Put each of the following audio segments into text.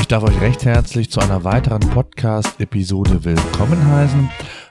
Ich darf euch recht herzlich zu einer weiteren Podcast-Episode willkommen heißen.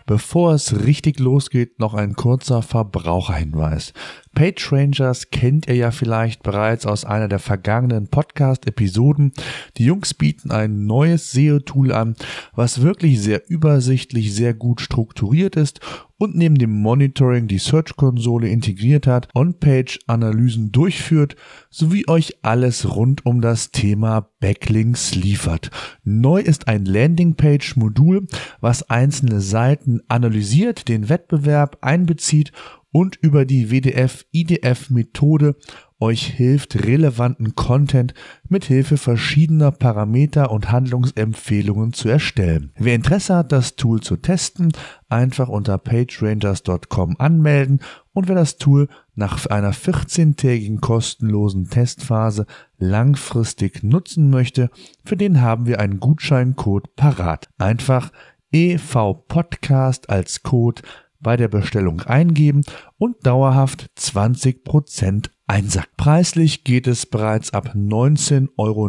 Bevor es richtig losgeht, noch ein kurzer Verbraucherhinweis. PageRangers kennt ihr ja vielleicht bereits aus einer der vergangenen Podcast-Episoden. Die Jungs bieten ein neues SEO-Tool an, was wirklich sehr übersichtlich, sehr gut strukturiert ist und neben dem Monitoring die Search-Konsole integriert hat, On-Page-Analysen durchführt, sowie euch alles rund um das Thema Backlinks liefert. Neu ist ein Landingpage-Modul, was einzelne Seiten analysiert, den Wettbewerb einbezieht und über die WDF-IDF-Methode euch hilft, relevanten Content mit Hilfe verschiedener Parameter und Handlungsempfehlungen zu erstellen. Wer Interesse hat, das Tool zu testen, einfach unter pagerangers.com anmelden und wer das Tool nach einer 14-tägigen kostenlosen Testphase langfristig nutzen möchte, für den haben wir einen Gutscheincode parat. Einfach EV Podcast als Code bei der Bestellung eingeben und dauerhaft 20% einsacken. Preislich geht es bereits ab 19,90 Euro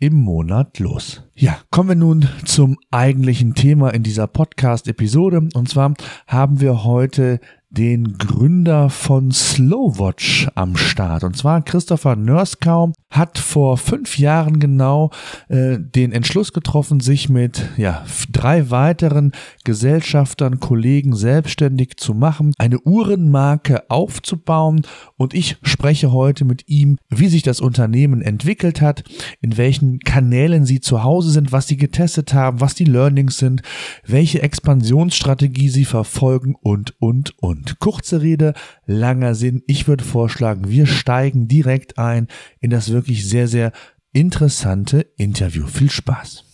im Monat los. Ja, kommen wir nun zum eigentlichen Thema in dieser Podcast-Episode. Und zwar haben wir heute den Gründer von Slowwatch am Start. Und zwar Christopher Nörskau hat vor fünf Jahren genau äh, den Entschluss getroffen, sich mit ja, drei weiteren Gesellschaftern, Kollegen selbstständig zu machen, eine Uhrenmarke aufzubauen. Und ich spreche heute mit ihm, wie sich das Unternehmen entwickelt hat, in welchen Kanälen sie zu Hause sind, was sie getestet haben, was die Learnings sind, welche Expansionsstrategie sie verfolgen und, und, und. Und kurze Rede, langer Sinn. Ich würde vorschlagen, wir steigen direkt ein in das wirklich sehr, sehr interessante Interview. Viel Spaß.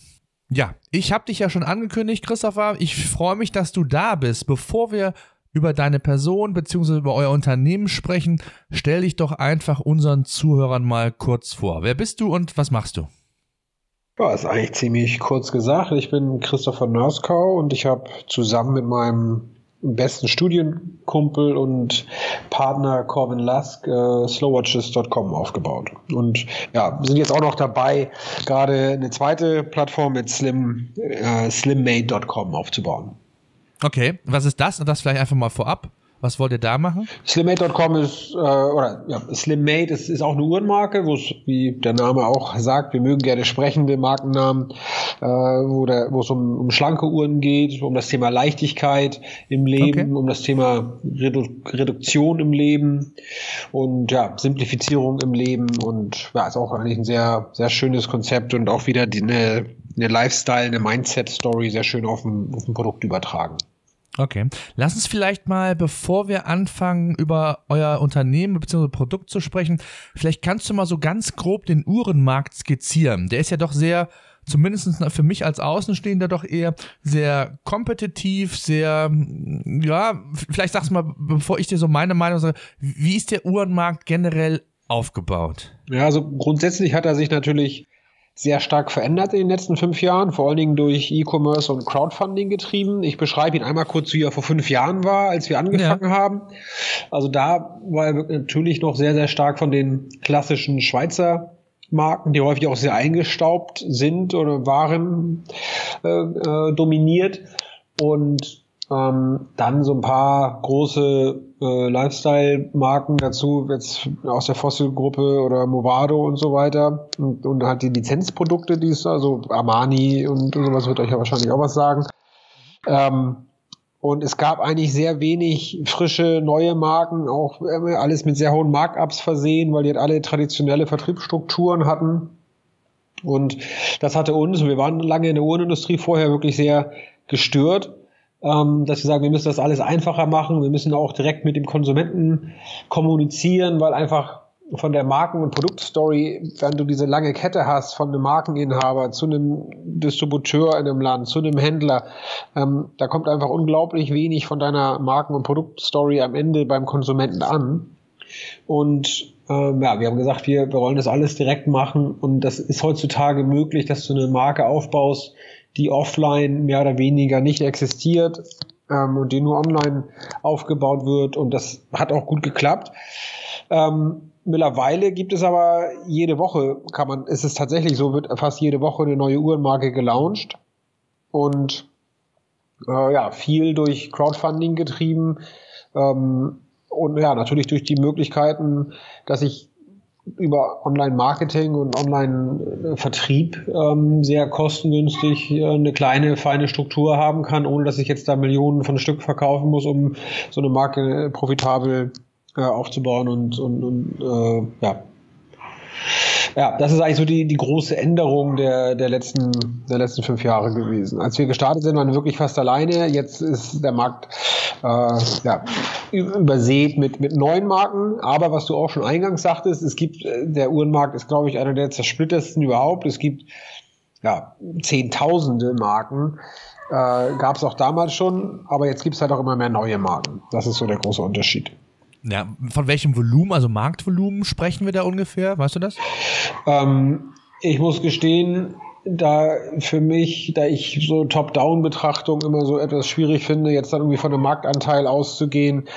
Ja, ich habe dich ja schon angekündigt, Christopher. Ich freue mich, dass du da bist. Bevor wir über deine Person bzw. über euer Unternehmen sprechen, stell dich doch einfach unseren Zuhörern mal kurz vor. Wer bist du und was machst du? Ja, ist eigentlich ziemlich kurz gesagt. Ich bin Christopher Nörskau und ich habe zusammen mit meinem besten Studienkumpel und Partner Corbin Lusk äh, slowwatches.com aufgebaut. Und ja, sind jetzt auch noch dabei, gerade eine zweite Plattform mit Slim, äh, slimmade.com aufzubauen. Okay, was ist das? Und das vielleicht einfach mal vorab. Was wollt ihr da machen? Slimmate.com ist, äh, oder ja, Slimmate ist, ist auch eine Uhrenmarke, wo es, wie der Name auch sagt, wir mögen gerne sprechende Markennamen, äh, wo, der, wo es um, um schlanke Uhren geht, um das Thema Leichtigkeit im Leben, okay. um das Thema Redu Reduktion im Leben und ja, Simplifizierung im Leben und ja, ist auch eigentlich ein sehr, sehr schönes Konzept und auch wieder die, eine, eine Lifestyle, eine Mindset-Story sehr schön auf ein, auf ein Produkt übertragen. Okay. Lass uns vielleicht mal, bevor wir anfangen, über euer Unternehmen bzw. Produkt zu sprechen, vielleicht kannst du mal so ganz grob den Uhrenmarkt skizzieren. Der ist ja doch sehr, zumindest für mich als Außenstehender, doch eher sehr kompetitiv, sehr, ja, vielleicht sagst du mal, bevor ich dir so meine Meinung sage, wie ist der Uhrenmarkt generell aufgebaut? Ja, also grundsätzlich hat er sich natürlich sehr stark verändert in den letzten fünf Jahren, vor allen Dingen durch E-Commerce und Crowdfunding getrieben. Ich beschreibe ihn einmal kurz, wie er vor fünf Jahren war, als wir angefangen ja. haben. Also da war er natürlich noch sehr, sehr stark von den klassischen Schweizer Marken, die häufig auch sehr eingestaubt sind oder waren, äh, äh, dominiert. Und ähm, dann so ein paar große äh, Lifestyle-Marken dazu, jetzt aus der Fossil-Gruppe oder Movado und so weiter. Und, und halt die Lizenzprodukte, die es, also Armani und, und sowas wird euch ja wahrscheinlich auch was sagen. Ähm, und es gab eigentlich sehr wenig frische neue Marken, auch alles mit sehr hohen Markups versehen, weil die halt alle traditionelle Vertriebsstrukturen hatten. Und das hatte uns, wir waren lange in der Uhrenindustrie vorher wirklich sehr gestört ähm, dass wir sagen, wir müssen das alles einfacher machen, wir müssen auch direkt mit dem Konsumenten kommunizieren, weil einfach von der Marken- und Produktstory, wenn du diese lange Kette hast von einem Markeninhaber zu einem Distributeur in einem Land, zu einem Händler, ähm, da kommt einfach unglaublich wenig von deiner Marken- und Produktstory am Ende beim Konsumenten an. Und ähm, ja, wir haben gesagt, wir, wir wollen das alles direkt machen und das ist heutzutage möglich, dass du eine Marke aufbaust, die offline mehr oder weniger nicht existiert ähm, und die nur online aufgebaut wird und das hat auch gut geklappt. Ähm, mittlerweile gibt es aber jede Woche, kann man, ist es tatsächlich so, wird fast jede Woche eine neue Uhrenmarke gelauncht. Und äh, ja, viel durch Crowdfunding getrieben. Ähm, und ja, natürlich durch die Möglichkeiten, dass ich über Online-Marketing und Online-Vertrieb ähm, sehr kostengünstig äh, eine kleine, feine Struktur haben kann, ohne dass ich jetzt da Millionen von Stück verkaufen muss, um so eine Marke profitabel äh, aufzubauen und, und, und äh, ja, ja, das ist eigentlich so die, die große Änderung der, der, letzten, der letzten fünf Jahre gewesen. Als wir gestartet sind, waren wir wirklich fast alleine. Jetzt ist der Markt äh, ja, übersät mit, mit neuen Marken. Aber was du auch schon eingangs sagtest, es gibt, äh, der Uhrenmarkt ist, glaube ich, einer der zersplittersten überhaupt. Es gibt ja, Zehntausende Marken. Äh, Gab es auch damals schon, aber jetzt gibt es halt auch immer mehr neue Marken. Das ist so der große Unterschied. Ja, von welchem Volumen, also Marktvolumen sprechen wir da ungefähr? Weißt du das? Ähm, ich muss gestehen, da für mich, da ich so Top-Down-Betrachtung immer so etwas schwierig finde, jetzt dann irgendwie von einem Marktanteil auszugehen,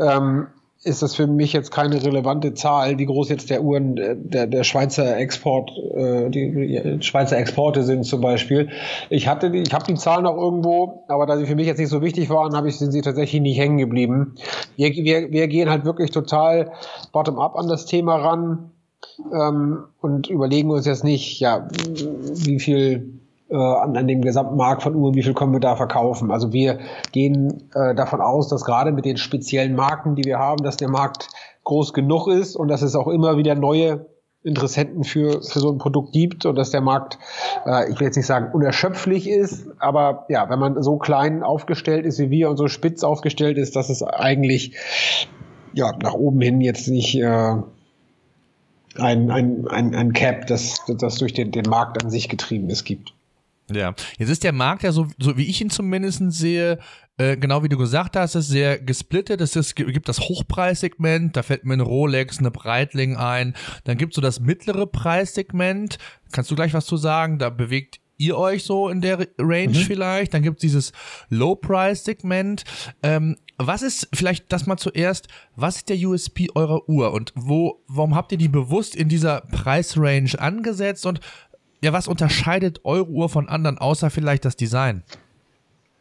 ähm, ist das für mich jetzt keine relevante Zahl, wie groß jetzt der Uhren, äh, der, der Schweizer Export, äh, die Schweizer Exporte sind zum Beispiel. Ich hatte, die, ich habe die Zahlen noch irgendwo, aber da sie für mich jetzt nicht so wichtig waren, habe ich sind sie tatsächlich nicht hängen geblieben. Wir, wir, wir gehen halt wirklich total bottom-up an das Thema ran ähm, und überlegen uns jetzt nicht, ja, wie viel äh, an, an dem gesamten Markt von Uhren, wie viel können wir da verkaufen. Also wir gehen äh, davon aus, dass gerade mit den speziellen Marken, die wir haben, dass der Markt groß genug ist und dass es auch immer wieder neue Interessenten für, für so ein Produkt gibt und dass der Markt, äh, ich will jetzt nicht sagen unerschöpflich ist, aber ja, wenn man so klein aufgestellt ist wie wir und so spitz aufgestellt ist, dass es eigentlich ja nach oben hin jetzt nicht äh, ein, ein, ein, ein Cap, das, das durch den, den Markt an sich getrieben ist, gibt. Ja, jetzt ist der Markt ja so, so wie ich ihn zumindest sehe, äh, genau wie du gesagt hast, ist sehr gesplittet. Es ist, gibt das Hochpreissegment, da fällt mir eine Rolex, eine Breitling ein. Dann gibt es so das mittlere Preissegment. Kannst du gleich was zu sagen? Da bewegt ihr euch so in der Range mhm. vielleicht. Dann gibt es dieses Low-Price-Segment. Ähm, was ist, vielleicht das mal zuerst, was ist der USP eurer Uhr und wo, warum habt ihr die bewusst in dieser Preisrange angesetzt und ja, was unterscheidet eure Uhr von anderen, außer vielleicht das Design?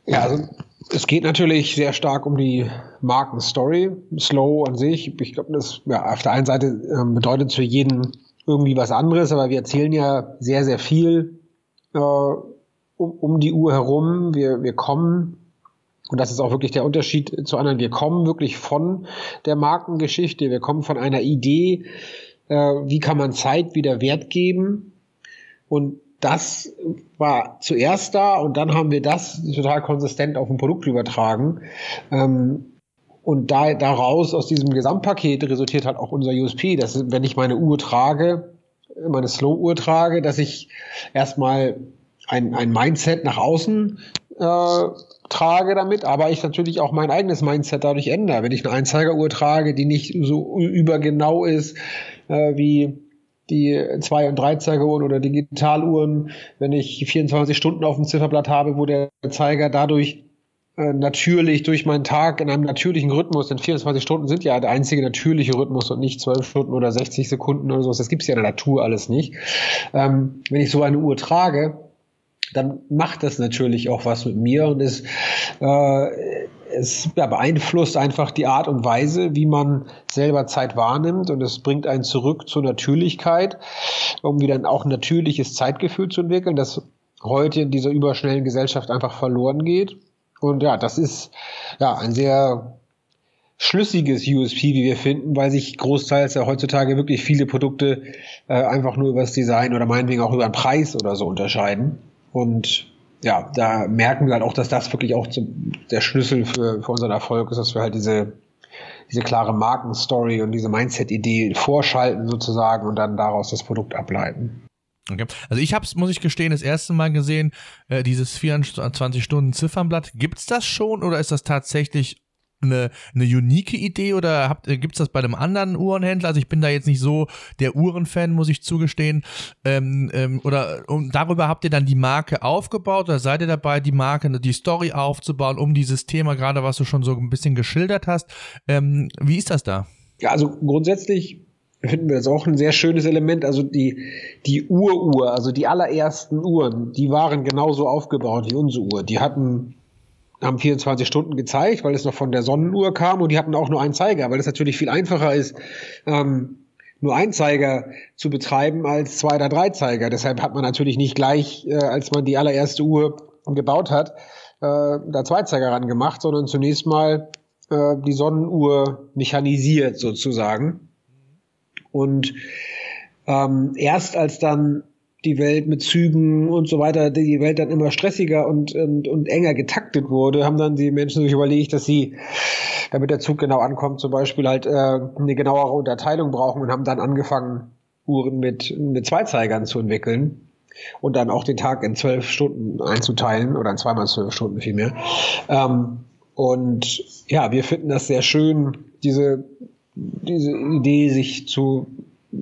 Ja, also es geht natürlich sehr stark um die Markenstory. Slow an sich, ich glaube, das ja, auf der einen Seite äh, bedeutet für jeden irgendwie was anderes, aber wir erzählen ja sehr, sehr viel äh, um, um die Uhr herum. Wir, wir kommen, und das ist auch wirklich der Unterschied zu anderen, wir kommen wirklich von der Markengeschichte, wir kommen von einer Idee, äh, wie kann man Zeit wieder Wert geben und das war zuerst da und dann haben wir das total konsistent auf ein Produkt übertragen. Ähm, und da, daraus, aus diesem Gesamtpaket, resultiert halt auch unser USP, dass wenn ich meine Uhr trage, meine Slow-Uhr trage, dass ich erstmal ein, ein Mindset nach außen äh, trage damit, aber ich natürlich auch mein eigenes Mindset dadurch ändere. Wenn ich eine Einzeigeruhr trage, die nicht so übergenau ist äh, wie die zwei und drei Zeigeruhren oder Digitaluhren, wenn ich 24 Stunden auf dem Zifferblatt habe, wo der Zeiger dadurch äh, natürlich durch meinen Tag in einem natürlichen Rhythmus, denn 24 Stunden sind ja der einzige natürliche Rhythmus und nicht 12 Stunden oder 60 Sekunden oder sowas. Das gibt's ja in der Natur alles nicht. Ähm, wenn ich so eine Uhr trage, dann macht das natürlich auch was mit mir und es, äh, es ja, beeinflusst einfach die Art und Weise, wie man selber Zeit wahrnimmt und es bringt einen zurück zur Natürlichkeit, um wieder auch ein natürliches Zeitgefühl zu entwickeln, das heute in dieser überschnellen Gesellschaft einfach verloren geht. Und ja, das ist ja ein sehr schlüssiges USP, wie wir finden, weil sich großteils ja heutzutage wirklich viele Produkte äh, einfach nur über das Design oder meinetwegen auch über den Preis oder so unterscheiden. Und ja, da merken wir halt auch, dass das wirklich auch zum, der Schlüssel für, für unseren Erfolg ist, dass wir halt diese, diese klare Markenstory und diese Mindset-Idee vorschalten sozusagen und dann daraus das Produkt ableiten. Okay. Also ich habe es, muss ich gestehen, das erste Mal gesehen, äh, dieses 24 Stunden Ziffernblatt. Gibt's das schon oder ist das tatsächlich eine, eine unique Idee oder äh, gibt's das bei einem anderen Uhrenhändler? Also ich bin da jetzt nicht so der Uhrenfan, muss ich zugestehen. Ähm, ähm, oder und darüber habt ihr dann die Marke aufgebaut oder seid ihr dabei, die Marke, die Story aufzubauen, um dieses Thema, gerade was du schon so ein bisschen geschildert hast. Ähm, wie ist das da? Ja, also grundsätzlich finden wir das auch ein sehr schönes Element. Also die, die Uruhr, also die allerersten Uhren, die waren genauso aufgebaut wie unsere Uhr. Die hatten, haben 24 Stunden gezeigt, weil es noch von der Sonnenuhr kam und die hatten auch nur einen Zeiger, weil es natürlich viel einfacher ist, ähm, nur einen Zeiger zu betreiben als zwei oder drei Zeiger. Deshalb hat man natürlich nicht gleich, äh, als man die allererste Uhr gebaut hat, äh, da zwei Zeiger ran gemacht, sondern zunächst mal äh, die Sonnenuhr mechanisiert sozusagen. Und ähm, erst als dann die Welt mit Zügen und so weiter, die Welt dann immer stressiger und, und, und enger getaktet wurde, haben dann die Menschen sich überlegt, dass sie, damit der Zug genau ankommt, zum Beispiel halt äh, eine genauere Unterteilung brauchen und haben dann angefangen, Uhren mit, mit Zweizeigern zu entwickeln und dann auch den Tag in zwölf Stunden einzuteilen oder in zweimal zwölf Stunden vielmehr. Ähm, und ja, wir finden das sehr schön, diese diese Idee, sich zu,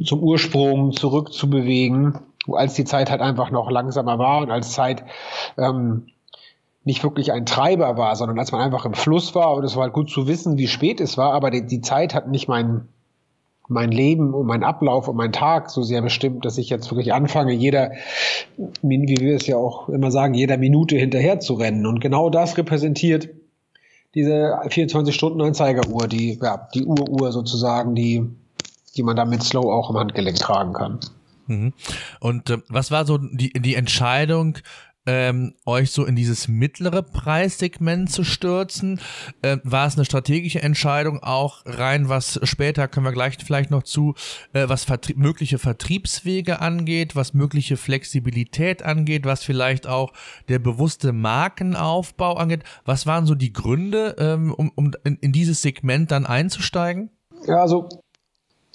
zum Ursprung zurückzubewegen, als die Zeit halt einfach noch langsamer war und als Zeit ähm, nicht wirklich ein Treiber war, sondern als man einfach im Fluss war und es war halt gut zu wissen, wie spät es war, aber die, die Zeit hat nicht mein, mein Leben und mein Ablauf und mein Tag so sehr bestimmt, dass ich jetzt wirklich anfange, jeder, wie wir es ja auch immer sagen, jeder Minute hinterher zu rennen. Und genau das repräsentiert diese 24-Stunden-Anzeigeruhr, die, ja, die Uruhr sozusagen, die, die man dann mit Slow auch im Handgelenk tragen kann. Mhm. Und äh, was war so die, die Entscheidung, ähm, euch so in dieses mittlere Preissegment zu stürzen? Äh, war es eine strategische Entscheidung auch rein, was später können wir gleich vielleicht noch zu, äh, was Vertrie mögliche Vertriebswege angeht, was mögliche Flexibilität angeht, was vielleicht auch der bewusste Markenaufbau angeht? Was waren so die Gründe, ähm, um, um in, in dieses Segment dann einzusteigen? Ja, also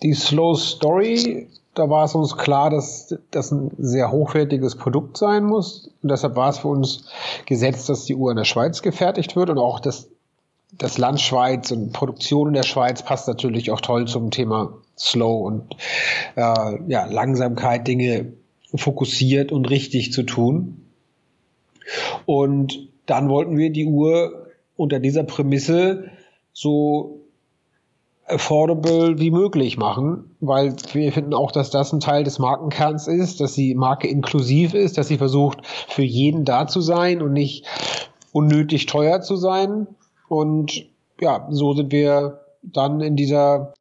die Slow Story da war es uns klar, dass das ein sehr hochwertiges Produkt sein muss. Und deshalb war es für uns gesetzt, dass die Uhr in der Schweiz gefertigt wird und auch das, das Land Schweiz und Produktion in der Schweiz passt natürlich auch toll zum Thema Slow und äh, ja, Langsamkeit, Dinge fokussiert und richtig zu tun. Und dann wollten wir die Uhr unter dieser Prämisse so affordable wie möglich machen, weil wir finden auch, dass das ein Teil des Markenkerns ist, dass die Marke inklusiv ist, dass sie versucht, für jeden da zu sein und nicht unnötig teuer zu sein. Und ja, so sind wir dann in dieser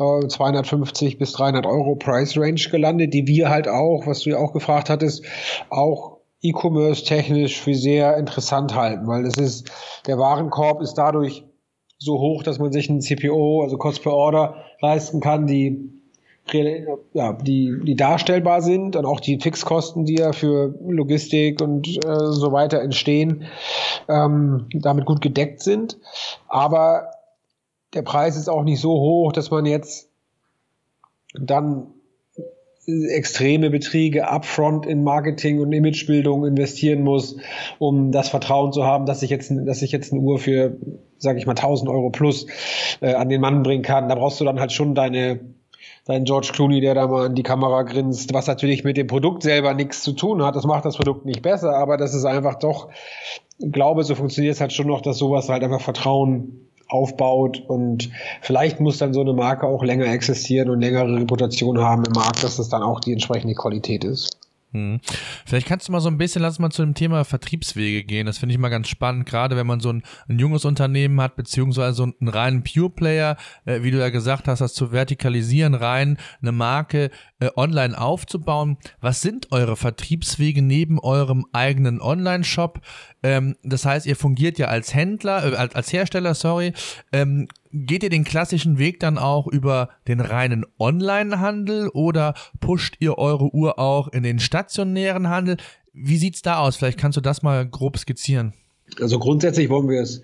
äh, 250 bis 300 Euro Price Range gelandet, die wir halt auch, was du ja auch gefragt hattest, auch E-Commerce technisch für sehr interessant halten, weil es ist, der Warenkorb ist dadurch so hoch, dass man sich ein CPO, also Cost per Order, leisten kann, die ja, die, die darstellbar sind und auch die Fixkosten, die ja für Logistik und äh, so weiter entstehen, ähm, damit gut gedeckt sind. Aber der Preis ist auch nicht so hoch, dass man jetzt dann extreme Beträge upfront in Marketing und Imagebildung investieren muss, um das Vertrauen zu haben, dass ich jetzt, dass ich jetzt eine Uhr für, sage ich mal, 1000 Euro plus äh, an den Mann bringen kann. Da brauchst du dann halt schon deine dein George Clooney, der da mal in die Kamera grinst, was natürlich mit dem Produkt selber nichts zu tun hat. Das macht das Produkt nicht besser, aber das ist einfach doch, ich glaube, so funktioniert es halt schon noch, dass sowas halt einfach Vertrauen aufbaut und vielleicht muss dann so eine Marke auch länger existieren und längere Reputation haben im Markt, dass es dann auch die entsprechende Qualität ist. Hm. Vielleicht kannst du mal so ein bisschen, lass mal zu dem Thema Vertriebswege gehen. Das finde ich mal ganz spannend, gerade wenn man so ein, ein junges Unternehmen hat, beziehungsweise so einen reinen Pure-Player, äh, wie du ja gesagt hast, das zu vertikalisieren, rein eine Marke äh, online aufzubauen. Was sind eure Vertriebswege neben eurem eigenen Online-Shop? Ähm, das heißt, ihr fungiert ja als Händler, äh, als, als Hersteller, sorry. Ähm, geht ihr den klassischen Weg dann auch über den reinen Online-Handel oder pusht ihr eure Uhr auch in den stationären Handel? Wie sieht's da aus? Vielleicht kannst du das mal grob skizzieren. Also grundsätzlich wollen wir es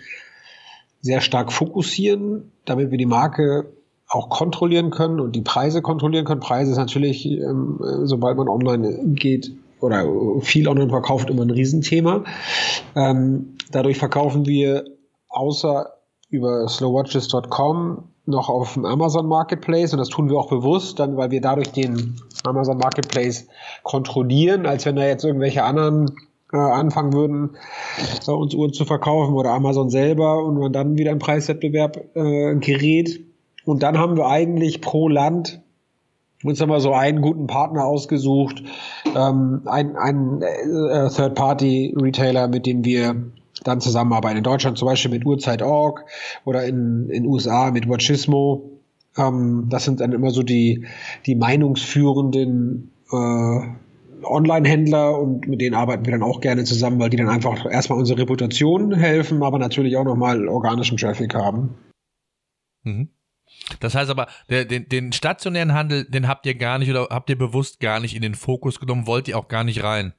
sehr stark fokussieren, damit wir die Marke auch kontrollieren können und die Preise kontrollieren können. Preise ist natürlich, ähm, sobald man online geht oder viel online verkauft, immer ein Riesenthema. Ähm, dadurch verkaufen wir außer über slowwatches.com noch auf dem Amazon Marketplace und das tun wir auch bewusst, dann weil wir dadurch den Amazon Marketplace kontrollieren, als wenn da jetzt irgendwelche anderen äh, anfangen würden, äh, uns Uhren zu verkaufen oder Amazon selber und man dann wieder im Preiswettbewerb äh, gerät. Und dann haben wir eigentlich pro Land uns haben wir so einen guten Partner ausgesucht, ähm, ein, ein äh, Third-Party-Retailer, mit dem wir dann zusammenarbeiten. In Deutschland zum Beispiel mit Uhrzeit.org oder in den USA mit Watchismo. Ähm, das sind dann immer so die, die meinungsführenden äh, Online-Händler und mit denen arbeiten wir dann auch gerne zusammen, weil die dann einfach erstmal unsere Reputation helfen, aber natürlich auch nochmal organischen Traffic haben. Mhm. Das heißt aber, der, den, den stationären Handel, den habt ihr gar nicht oder habt ihr bewusst gar nicht in den Fokus genommen, wollt ihr auch gar nicht rein?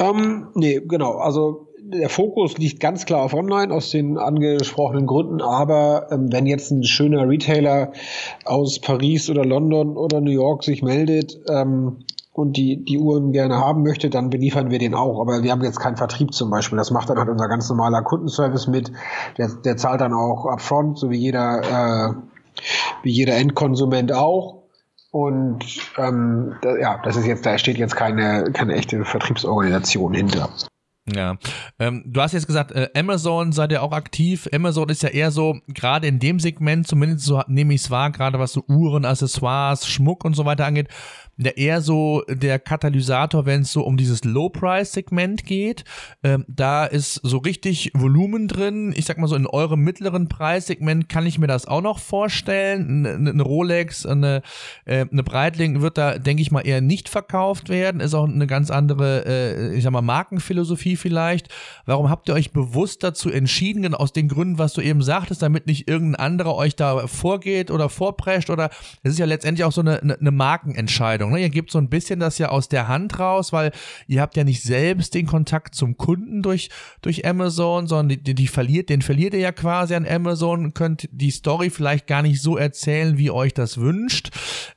Ähm, nee, genau. Also der Fokus liegt ganz klar auf Online aus den angesprochenen Gründen, aber ähm, wenn jetzt ein schöner Retailer aus Paris oder London oder New York sich meldet ähm, und die, die Uhren gerne haben möchte, dann beliefern wir den auch. Aber wir haben jetzt keinen Vertrieb zum Beispiel. Das macht dann halt unser ganz normaler Kundenservice mit. Der, der zahlt dann auch upfront, so wie jeder, äh, wie jeder Endkonsument auch. Und ähm, da, ja, das ist jetzt, da steht jetzt keine, keine echte Vertriebsorganisation hinter. Ja, ähm, du hast jetzt gesagt, äh, Amazon seid ihr auch aktiv. Amazon ist ja eher so, gerade in dem Segment, zumindest so nehme ich es wahr, gerade was so Uhren, Accessoires, Schmuck und so weiter angeht, der eher so der Katalysator, wenn es so um dieses Low-Price-Segment geht. Ähm, da ist so richtig Volumen drin. Ich sag mal so, in eurem mittleren Preissegment kann ich mir das auch noch vorstellen. Eine, eine Rolex, eine, äh, eine Breitling wird da, denke ich mal, eher nicht verkauft werden. Ist auch eine ganz andere, äh, ich sag mal, Markenphilosophie vielleicht. Warum habt ihr euch bewusst dazu entschieden, genau aus den Gründen, was du eben sagtest, damit nicht irgendein anderer euch da vorgeht oder vorprescht oder es ist ja letztendlich auch so eine, eine Markenentscheidung. Entscheidung. Ne? Ihr gebt so ein bisschen das ja aus der Hand raus, weil ihr habt ja nicht selbst den Kontakt zum Kunden durch, durch Amazon, sondern die, die verliert, den verliert ihr ja quasi an Amazon, könnt die Story vielleicht gar nicht so erzählen, wie euch das wünscht,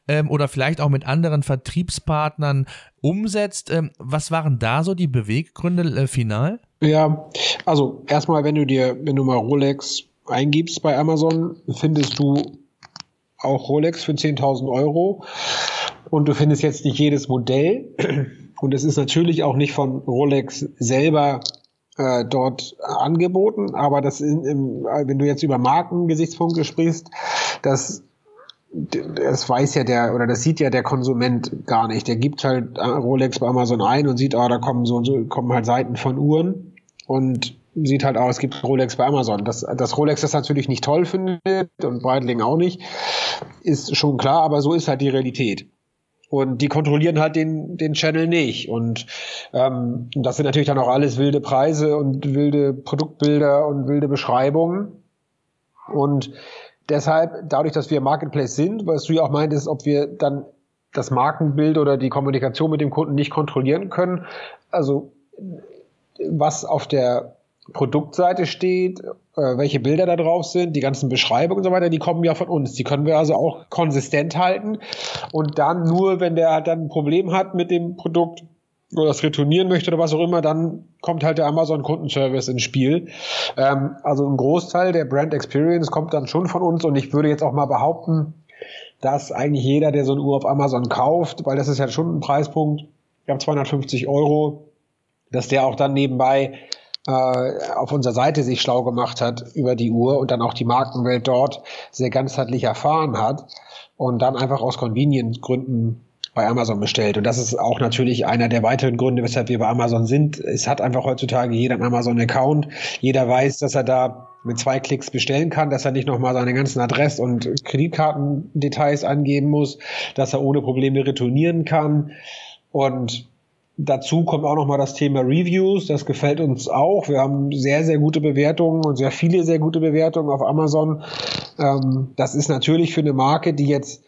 ähm, oder vielleicht auch mit anderen Vertriebspartnern umsetzt. Ähm, was waren da so die Beweggründe äh, final? Ja, also erstmal, wenn du dir, wenn du mal Rolex eingibst bei Amazon, findest du auch Rolex für 10.000 Euro. Und du findest jetzt nicht jedes Modell. Und es ist natürlich auch nicht von Rolex selber äh, dort angeboten. Aber das in, im, wenn du jetzt über Markengesichtspunkte sprichst, das das weiß ja der oder das sieht ja der Konsument gar nicht. Der gibt halt Rolex bei Amazon ein und sieht, ah, da kommen so, so kommen halt Seiten von Uhren und sieht halt aus, es gibt Rolex bei Amazon. Das, das Rolex das natürlich nicht toll findet und Breitling auch nicht, ist schon klar, aber so ist halt die Realität. Und die kontrollieren halt den, den Channel nicht. Und ähm, das sind natürlich dann auch alles wilde Preise und wilde Produktbilder und wilde Beschreibungen. Und deshalb, dadurch, dass wir Marketplace sind, was du ja auch meintest, ob wir dann das Markenbild oder die Kommunikation mit dem Kunden nicht kontrollieren können. Also was auf der Produktseite steht, äh, welche Bilder da drauf sind, die ganzen Beschreibungen und so weiter, die kommen ja von uns. Die können wir also auch konsistent halten. Und dann nur, wenn der dann ein Problem hat mit dem Produkt oder das retournieren möchte oder was auch immer, dann kommt halt der Amazon Kundenservice ins Spiel. Ähm, also ein Großteil der Brand Experience kommt dann schon von uns und ich würde jetzt auch mal behaupten, dass eigentlich jeder, der so eine Uhr auf Amazon kauft, weil das ist ja schon ein Preispunkt, wir haben 250 Euro, dass der auch dann nebenbei äh, auf unserer Seite sich schlau gemacht hat über die Uhr und dann auch die Markenwelt dort sehr ganzheitlich erfahren hat und dann einfach aus Convenience-Gründen bei Amazon bestellt. Und das ist auch natürlich einer der weiteren Gründe, weshalb wir bei Amazon sind. Es hat einfach heutzutage jeder einen Amazon-Account. Jeder weiß, dass er da mit zwei Klicks bestellen kann, dass er nicht nochmal seine ganzen Adress- und Kreditkartendetails angeben muss, dass er ohne Probleme retournieren kann. Und Dazu kommt auch nochmal das Thema Reviews. Das gefällt uns auch. Wir haben sehr, sehr gute Bewertungen und sehr viele sehr gute Bewertungen auf Amazon. Ähm, das ist natürlich für eine Marke, die jetzt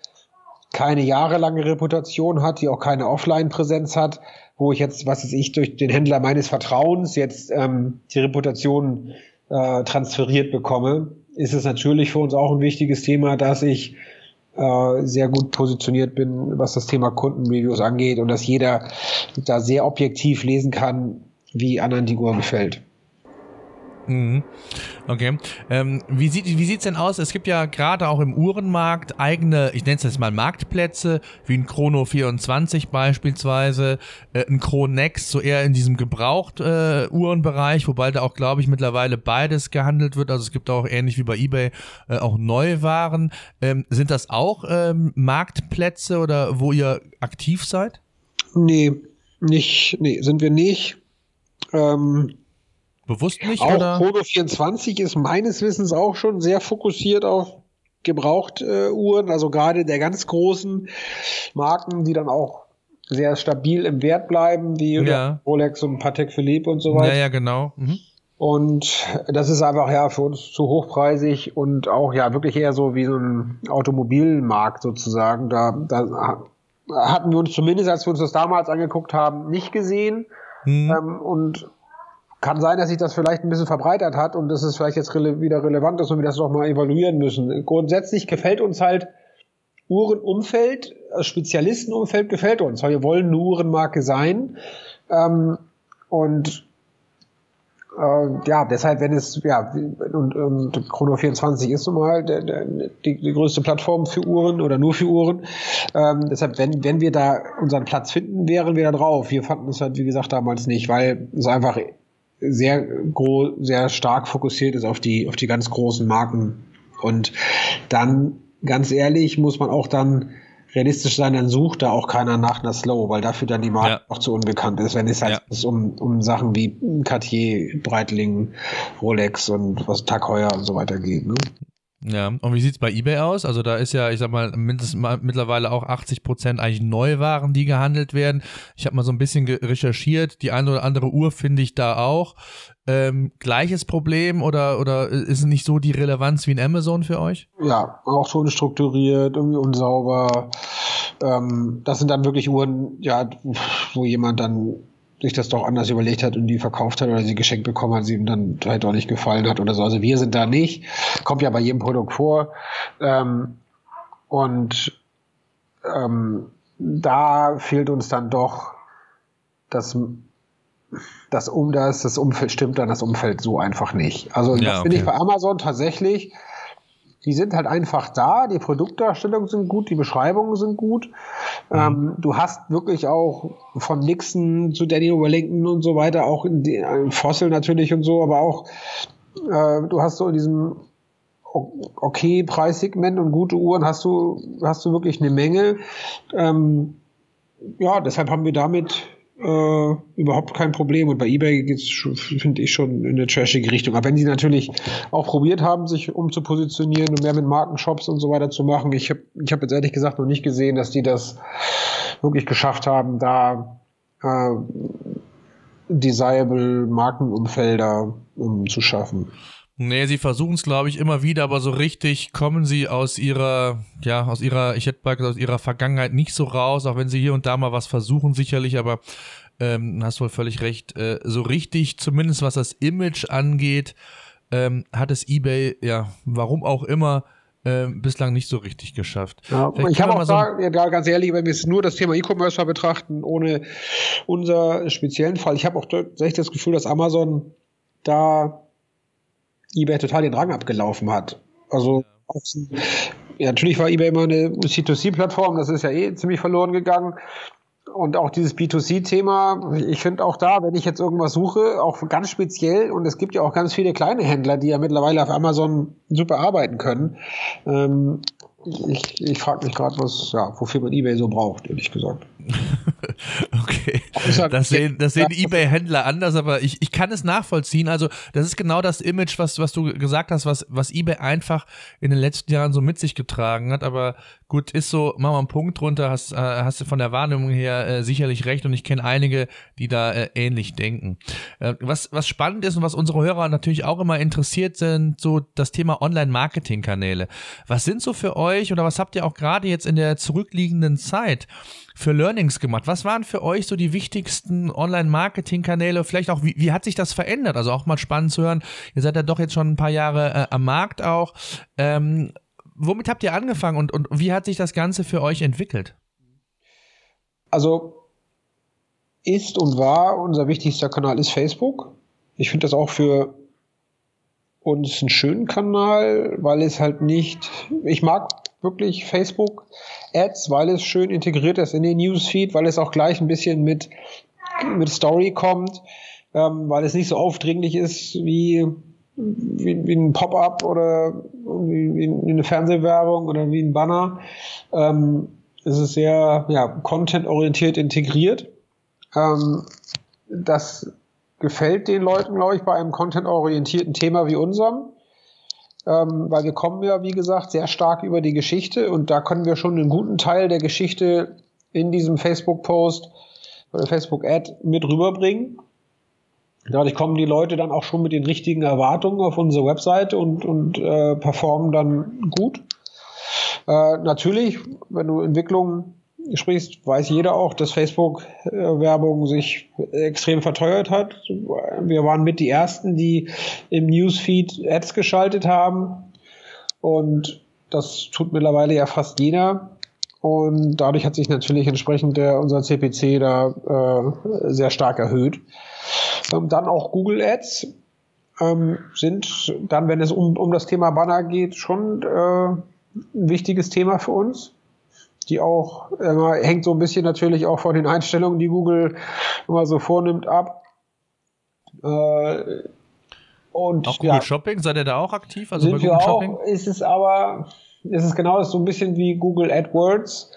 keine jahrelange Reputation hat, die auch keine Offline-Präsenz hat, wo ich jetzt, was weiß ich, durch den Händler meines Vertrauens jetzt ähm, die Reputation äh, transferiert bekomme, ist es natürlich für uns auch ein wichtiges Thema, dass ich äh, sehr gut positioniert bin, was das Thema Kundenreviews angeht und dass jeder da sehr objektiv lesen kann, wie anderen die Uhr gefällt. Mhm. Okay. Ähm, wie sieht wie sieht's denn aus? Es gibt ja gerade auch im Uhrenmarkt eigene, ich nenne es jetzt mal Marktplätze, wie ein Chrono 24 beispielsweise, äh, ein Chronex, so eher in diesem gebraucht äh, Uhrenbereich, wobei da auch, glaube ich, mittlerweile beides gehandelt wird. Also es gibt auch ähnlich wie bei eBay äh, auch Neuwaren. Ähm, sind das auch ähm, Marktplätze oder wo ihr aktiv seid? Nee, nicht, nee, sind wir nicht. Ähm, Bewusst nicht, auch oder? Chrono 24 ist meines Wissens auch schon sehr fokussiert auf Gebraucht-Uhren, äh, also gerade der ganz großen Marken, die dann auch sehr stabil im Wert bleiben, wie ja. Rolex und Patek Philippe und so weiter. Ja, ja, genau. Mhm. Und das ist einfach ja für uns zu hochpreisig und auch ja wirklich eher so wie so ein Automobilmarkt sozusagen. Da, da hatten wir uns zumindest, als wir uns das damals angeguckt haben, nicht gesehen. Mhm. Ähm, und kann sein, dass sich das vielleicht ein bisschen verbreitert hat und dass es vielleicht jetzt rele wieder relevant ist und wir das noch mal evaluieren müssen. Grundsätzlich gefällt uns halt Uhrenumfeld, äh, Spezialistenumfeld gefällt uns, weil wir wollen eine Uhrenmarke sein. Ähm, und äh, ja, deshalb, wenn es, ja, und, und Chrono 24 ist nun mal der, der, die, die größte Plattform für Uhren oder nur für Uhren. Ähm, deshalb, wenn, wenn wir da unseren Platz finden, wären wir da drauf. Wir fanden es halt, wie gesagt, damals nicht, weil es einfach sehr groß, sehr stark fokussiert ist auf die, auf die ganz großen Marken. Und dann, ganz ehrlich, muss man auch dann realistisch sein, dann sucht da auch keiner nach einer Slow, weil dafür dann die Marke ja. auch zu unbekannt ist, wenn es halt ja. um, um Sachen wie Cartier, Breitling, Rolex und was Tag Heuer und so weiter geht. Ne? Ja, und wie sieht's bei eBay aus? Also da ist ja, ich sag mal, mindestens mal, mittlerweile auch 80 Prozent eigentlich Neuwaren, die gehandelt werden. Ich habe mal so ein bisschen recherchiert, die eine oder andere Uhr finde ich da auch. Ähm, gleiches Problem oder, oder ist es nicht so die Relevanz wie in Amazon für euch? Ja, auch schon strukturiert, irgendwie unsauber. Ähm, das sind dann wirklich Uhren, ja, wo jemand dann sich das doch anders überlegt hat und die verkauft hat oder sie geschenkt bekommen hat, sie ihm dann vielleicht auch nicht gefallen hat oder so. Also wir sind da nicht. Kommt ja bei jedem Produkt vor. Ähm, und ähm, da fehlt uns dann doch das, das um das, das Umfeld stimmt dann das Umfeld so einfach nicht. Also ja, das okay. finde ich bei Amazon tatsächlich die sind halt einfach da, die Produktdarstellungen sind gut, die Beschreibungen sind gut. Mhm. Ähm, du hast wirklich auch von Nixon zu Daniel Wellington und so weiter, auch in, die, in Fossil natürlich und so, aber auch äh, du hast so in diesem okay Preissegment und gute Uhren hast du hast du wirklich eine Menge. Ähm, ja, deshalb haben wir damit äh, überhaupt kein Problem. Und bei eBay geht es, finde ich, schon in eine trashige Richtung. Aber wenn sie natürlich auch probiert haben, sich umzupositionieren und mehr mit Markenshops und so weiter zu machen, ich habe ich hab jetzt ehrlich gesagt noch nicht gesehen, dass die das wirklich geschafft haben, da äh, desirable Markenumfelder um, zu schaffen. Nee, sie versuchen es, glaube ich, immer wieder, aber so richtig kommen sie aus ihrer, ja, aus ihrer, ich hätte mal gesagt, aus ihrer Vergangenheit nicht so raus, auch wenn sie hier und da mal was versuchen, sicherlich, aber ähm, hast wohl völlig recht. Äh, so richtig, zumindest was das Image angeht, ähm, hat es eBay, ja, warum auch immer, äh, bislang nicht so richtig geschafft. Ja, ich habe auch so da, ja, ganz ehrlich, wenn wir jetzt nur das Thema E-Commerce betrachten, ohne unser speziellen Fall, ich habe auch tatsächlich das Gefühl, dass Amazon da eBay total den Rang abgelaufen hat. Also ja, natürlich war eBay immer eine C2C-Plattform, das ist ja eh ziemlich verloren gegangen. Und auch dieses B2C-Thema, ich finde auch da, wenn ich jetzt irgendwas suche, auch ganz speziell, und es gibt ja auch ganz viele kleine Händler, die ja mittlerweile auf Amazon super arbeiten können. Ähm, ich, ich frage mich gerade, was, ja, wofür man eBay so braucht, ehrlich gesagt. okay. Das sehen, das sehen Ebay-Händler anders, aber ich, ich kann es nachvollziehen. Also, das ist genau das Image, was, was du gesagt hast, was, was Ebay einfach in den letzten Jahren so mit sich getragen hat. Aber gut, ist so, mach mal einen Punkt drunter, hast, äh, hast du von der Wahrnehmung her äh, sicherlich recht und ich kenne einige, die da äh, ähnlich denken. Äh, was, was spannend ist und was unsere Hörer natürlich auch immer interessiert sind, so das Thema Online-Marketing-Kanäle. Was sind so für euch oder was habt ihr auch gerade jetzt in der zurückliegenden Zeit für Learnings gemacht? Was waren für euch so die wichtigsten Online-Marketing-Kanäle? Vielleicht auch, wie, wie hat sich das verändert? Also auch mal spannend zu hören. Ihr seid ja doch jetzt schon ein paar Jahre äh, am Markt auch. Ähm, womit habt ihr angefangen und, und wie hat sich das Ganze für euch entwickelt? Also ist und war unser wichtigster Kanal ist Facebook. Ich finde das auch für uns einen schönen Kanal, weil es halt nicht, ich mag wirklich Facebook Ads, weil es schön integriert ist in den Newsfeed, weil es auch gleich ein bisschen mit, mit Story kommt, ähm, weil es nicht so aufdringlich ist wie, wie, wie ein Pop-up oder wie, wie, eine Fernsehwerbung oder wie ein Banner. Ähm, es ist sehr ja, content-orientiert integriert. Ähm, das gefällt den Leuten, glaube ich, bei einem content-orientierten Thema wie unserem. Ähm, weil wir kommen ja, wie gesagt, sehr stark über die Geschichte und da können wir schon einen guten Teil der Geschichte in diesem Facebook-Post oder Facebook-Ad mit rüberbringen. Dadurch kommen die Leute dann auch schon mit den richtigen Erwartungen auf unsere Webseite und, und äh, performen dann gut. Äh, natürlich, wenn du Entwicklungen sprichst, weiß jeder auch, dass Facebook-Werbung sich extrem verteuert hat. Wir waren mit die ersten, die im Newsfeed Ads geschaltet haben. Und das tut mittlerweile ja fast jeder. Und dadurch hat sich natürlich entsprechend der, unser CPC da äh, sehr stark erhöht. Ähm, dann auch Google Ads ähm, sind dann, wenn es um, um das Thema Banner geht, schon äh, ein wichtiges Thema für uns die auch äh, hängt so ein bisschen natürlich auch von den Einstellungen, die Google immer so vornimmt, ab. Äh, und auch Google ja, Shopping, seid ihr da auch aktiv? Also bei Google auch, Shopping? Ist es aber, ist es genau so ein bisschen wie Google AdWords.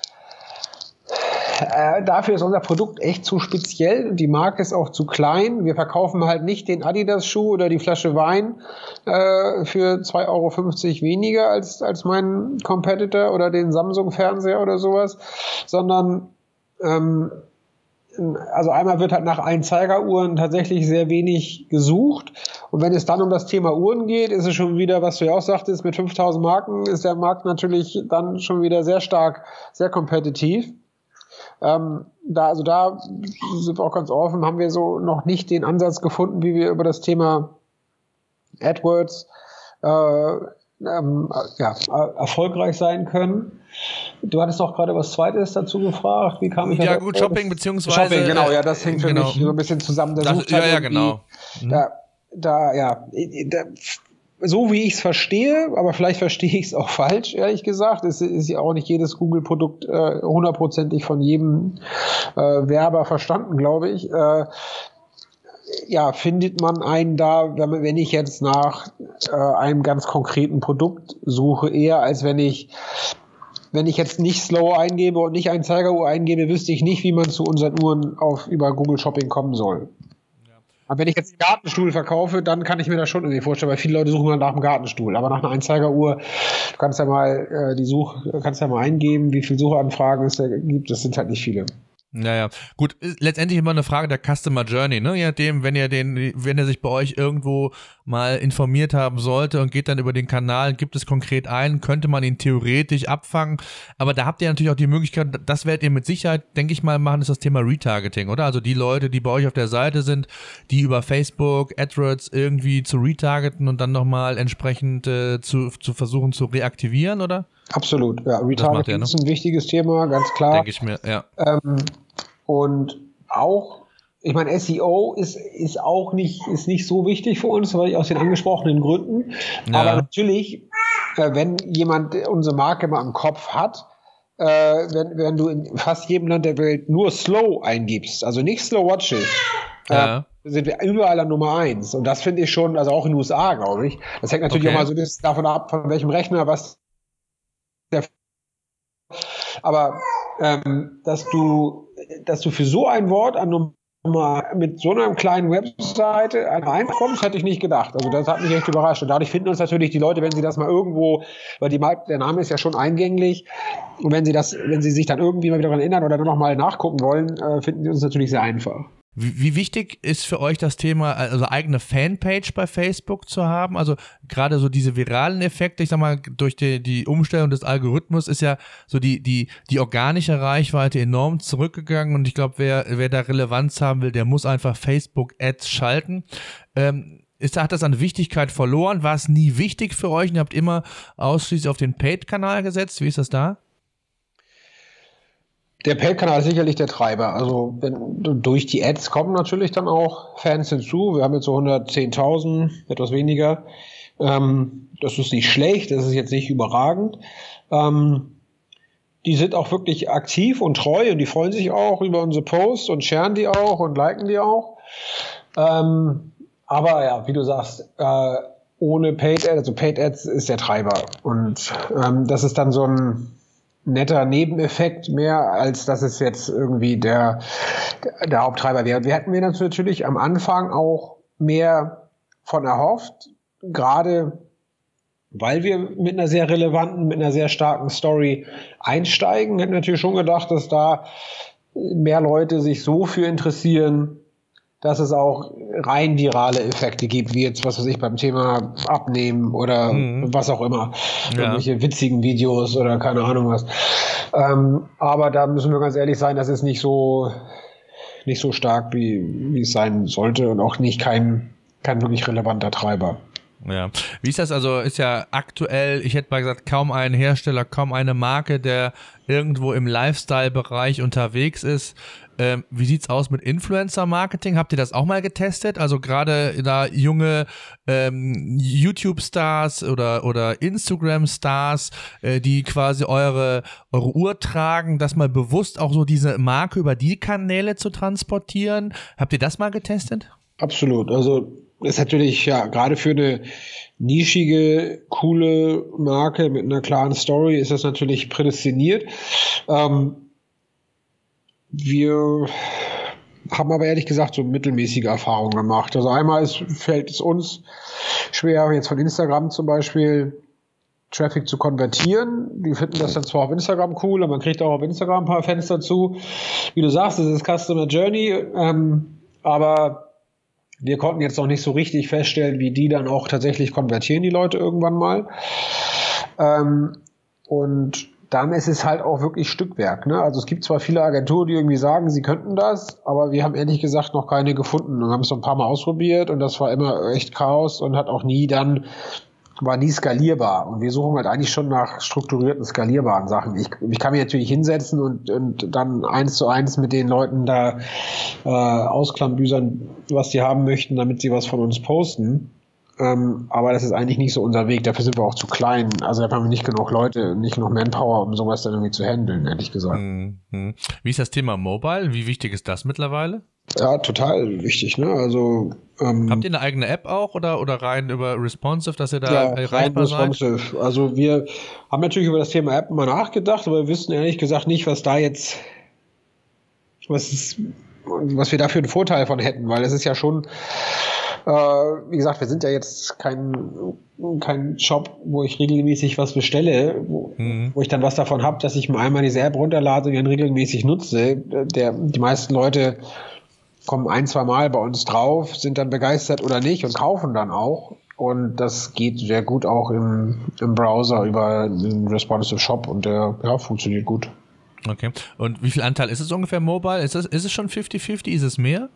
Äh, dafür ist unser Produkt echt zu speziell. Die Marke ist auch zu klein. Wir verkaufen halt nicht den Adidas-Schuh oder die Flasche Wein äh, für 2,50 Euro weniger als, als mein Competitor oder den Samsung-Fernseher oder sowas, sondern ähm, also einmal wird halt nach Einzeigeruhren tatsächlich sehr wenig gesucht. Und wenn es dann um das Thema Uhren geht, ist es schon wieder, was du ja auch sagtest, mit 5000 Marken ist der Markt natürlich dann schon wieder sehr stark, sehr kompetitiv. Ähm, da, also da sind wir auch ganz offen, haben wir so noch nicht den Ansatz gefunden, wie wir über das Thema AdWords äh, ähm, ja, erfolgreich sein können. Du hattest auch gerade was Zweites dazu gefragt. Wie kam ich Ja, gut, Shopping beziehungsweise. Shopping, genau, ja, das hängt für genau. mich so ein bisschen zusammen. Der das, ja, ja, genau. Da, da, ja, da, so wie ich es verstehe, aber vielleicht verstehe ich es auch falsch, ehrlich gesagt. Es ist ja auch nicht jedes Google-Produkt äh, hundertprozentig von jedem äh, Werber verstanden, glaube ich. Äh, ja, findet man einen da, wenn, ich jetzt nach äh, einem ganz konkreten Produkt suche, eher als wenn ich wenn ich jetzt nicht Slow eingebe und nicht ein Zeigeruhr eingebe, wüsste ich nicht, wie man zu unseren Uhren auf über Google Shopping kommen soll. Aber wenn ich jetzt einen Gartenstuhl verkaufe, dann kann ich mir das schon irgendwie vorstellen, weil viele Leute suchen dann nach dem Gartenstuhl. Aber nach einer Einzeigeruhr, du kannst ja mal äh, die Such, kannst ja mal eingeben, wie viele Suchanfragen es da gibt. Das sind halt nicht viele. Naja, gut, letztendlich immer eine Frage der Customer Journey, ne? Je nachdem, wenn ihr den, wenn er sich bei euch irgendwo mal informiert haben sollte und geht dann über den Kanal, gibt es konkret ein, könnte man ihn theoretisch abfangen. Aber da habt ihr natürlich auch die Möglichkeit, das werdet ihr mit Sicherheit, denke ich mal, machen, ist das Thema Retargeting, oder? Also die Leute, die bei euch auf der Seite sind, die über Facebook, AdWords irgendwie zu retargeten und dann nochmal entsprechend äh, zu, zu versuchen zu reaktivieren, oder? Absolut, ja. Retargeting ne? ist ein wichtiges Thema, ganz klar. Denke ich mir, ja. Ähm, und auch, ich meine, SEO ist, ist auch nicht, ist nicht so wichtig für uns, weil ich aus den angesprochenen Gründen. Ja. Aber natürlich, äh, wenn jemand unsere Marke mal im Kopf hat, äh, wenn, wenn du in fast jedem Land der Welt nur Slow eingibst, also nicht Slow Watches, äh, ja. sind wir überall an Nummer eins. Und das finde ich schon, also auch in den USA, glaube ich. Das hängt natürlich okay. auch mal so ein bisschen davon ab, von welchem Rechner was der aber ähm, dass du, dass du für so ein Wort an Nummer mit so einer kleinen Webseite reinkommst, hätte ich nicht gedacht. Also das hat mich echt überrascht. Und dadurch finden uns natürlich die Leute, wenn sie das mal irgendwo, weil die, der Name ist ja schon eingänglich, und wenn sie das, wenn sie sich dann irgendwie mal wieder daran erinnern oder nur noch mal nachgucken wollen, äh, finden sie uns natürlich sehr einfach. Wie, wie, wichtig ist für euch das Thema, also eigene Fanpage bei Facebook zu haben? Also gerade so diese viralen Effekte, ich sag mal, durch die, die Umstellung des Algorithmus ist ja so die, die, die organische Reichweite enorm zurückgegangen und ich glaube, wer, wer da Relevanz haben will, der muss einfach Facebook-Ads schalten. Ähm, ist, hat das an Wichtigkeit verloren? War es nie wichtig für euch und ihr habt immer ausschließlich auf den Paid-Kanal gesetzt? Wie ist das da? Der Paid-Kanal ist sicherlich der Treiber. Also wenn, durch die Ads kommen natürlich dann auch Fans hinzu. Wir haben jetzt so 110.000, etwas weniger. Ähm, das ist nicht schlecht, das ist jetzt nicht überragend. Ähm, die sind auch wirklich aktiv und treu und die freuen sich auch über unsere Posts und sharen die auch und liken die auch. Ähm, aber ja, wie du sagst, äh, ohne Paid Ads, also Paid Ads ist der Treiber. Und ähm, das ist dann so ein netter Nebeneffekt mehr, als dass es jetzt irgendwie der, der Haupttreiber wäre. Wir hätten wir natürlich am Anfang auch mehr von erhofft, gerade weil wir mit einer sehr relevanten, mit einer sehr starken Story einsteigen, hätten wir natürlich schon gedacht, dass da mehr Leute sich so für interessieren, dass es auch rein virale Effekte gibt, wie jetzt, was weiß ich, beim Thema Abnehmen oder mhm. was auch immer. Ja. Irgendwelche witzigen Videos oder keine Ahnung was. Ähm, aber da müssen wir ganz ehrlich sein, das ist nicht so, nicht so stark, wie, wie es sein sollte und auch nicht kein, kein wirklich relevanter Treiber. Ja. Wie ist das also? Ist ja aktuell, ich hätte mal gesagt, kaum ein Hersteller, kaum eine Marke, der irgendwo im Lifestyle-Bereich unterwegs ist. Ähm, wie sieht's aus mit Influencer-Marketing? Habt ihr das auch mal getestet? Also gerade da junge ähm, YouTube-Stars oder, oder Instagram-Stars, äh, die quasi eure, eure Uhr tragen, das mal bewusst auch so diese Marke über die Kanäle zu transportieren. Habt ihr das mal getestet? Absolut. Also ist natürlich ja gerade für eine nischige, coole Marke mit einer klaren Story ist das natürlich prädestiniert. Ähm, wir haben aber ehrlich gesagt so mittelmäßige Erfahrungen gemacht. Also einmal ist, fällt es uns schwer, jetzt von Instagram zum Beispiel Traffic zu konvertieren. Die finden das dann zwar auf Instagram cool, aber man kriegt auch auf Instagram ein paar Fans dazu. Wie du sagst, das ist Customer Journey, ähm, aber wir konnten jetzt noch nicht so richtig feststellen, wie die dann auch tatsächlich konvertieren, die Leute irgendwann mal. Ähm, und dann ist es halt auch wirklich Stückwerk. Ne? Also es gibt zwar viele Agenturen, die irgendwie sagen, sie könnten das, aber wir haben ehrlich gesagt noch keine gefunden und haben es so ein paar Mal ausprobiert und das war immer echt Chaos und hat auch nie dann war nie skalierbar. Und wir suchen halt eigentlich schon nach strukturierten, skalierbaren Sachen. Ich, ich kann mich natürlich hinsetzen und, und dann eins zu eins mit den Leuten da äh, ausklambüsern, was die haben möchten, damit sie was von uns posten. Ähm, aber das ist eigentlich nicht so unser Weg. Dafür sind wir auch zu klein. Also da haben wir nicht genug Leute, nicht genug Manpower, um sowas dann irgendwie zu handeln, ehrlich gesagt. Mhm. Wie ist das Thema Mobile? Wie wichtig ist das mittlerweile? Ja, total wichtig. Ne? Also ähm, habt ihr eine eigene App auch oder oder rein über responsive, dass ihr da ja, rein responsive. Seid? Also wir haben natürlich über das Thema App mal nachgedacht, aber wir wissen ehrlich gesagt nicht, was da jetzt was ist, was wir da für einen Vorteil von hätten, weil es ist ja schon äh, wie gesagt, wir sind ja jetzt kein, kein Shop, wo ich regelmäßig was bestelle, wo, mhm. wo ich dann was davon habe, dass ich mir einmal diese App runterlade und dann regelmäßig nutze. Der, die meisten Leute kommen ein, zwei Mal bei uns drauf, sind dann begeistert oder nicht und kaufen dann auch. Und das geht sehr gut auch im, im Browser über den Responsive Shop und der ja, funktioniert gut. Okay. Und wie viel Anteil ist es ungefähr mobile? Ist es, ist es schon 50-50? Ist es mehr?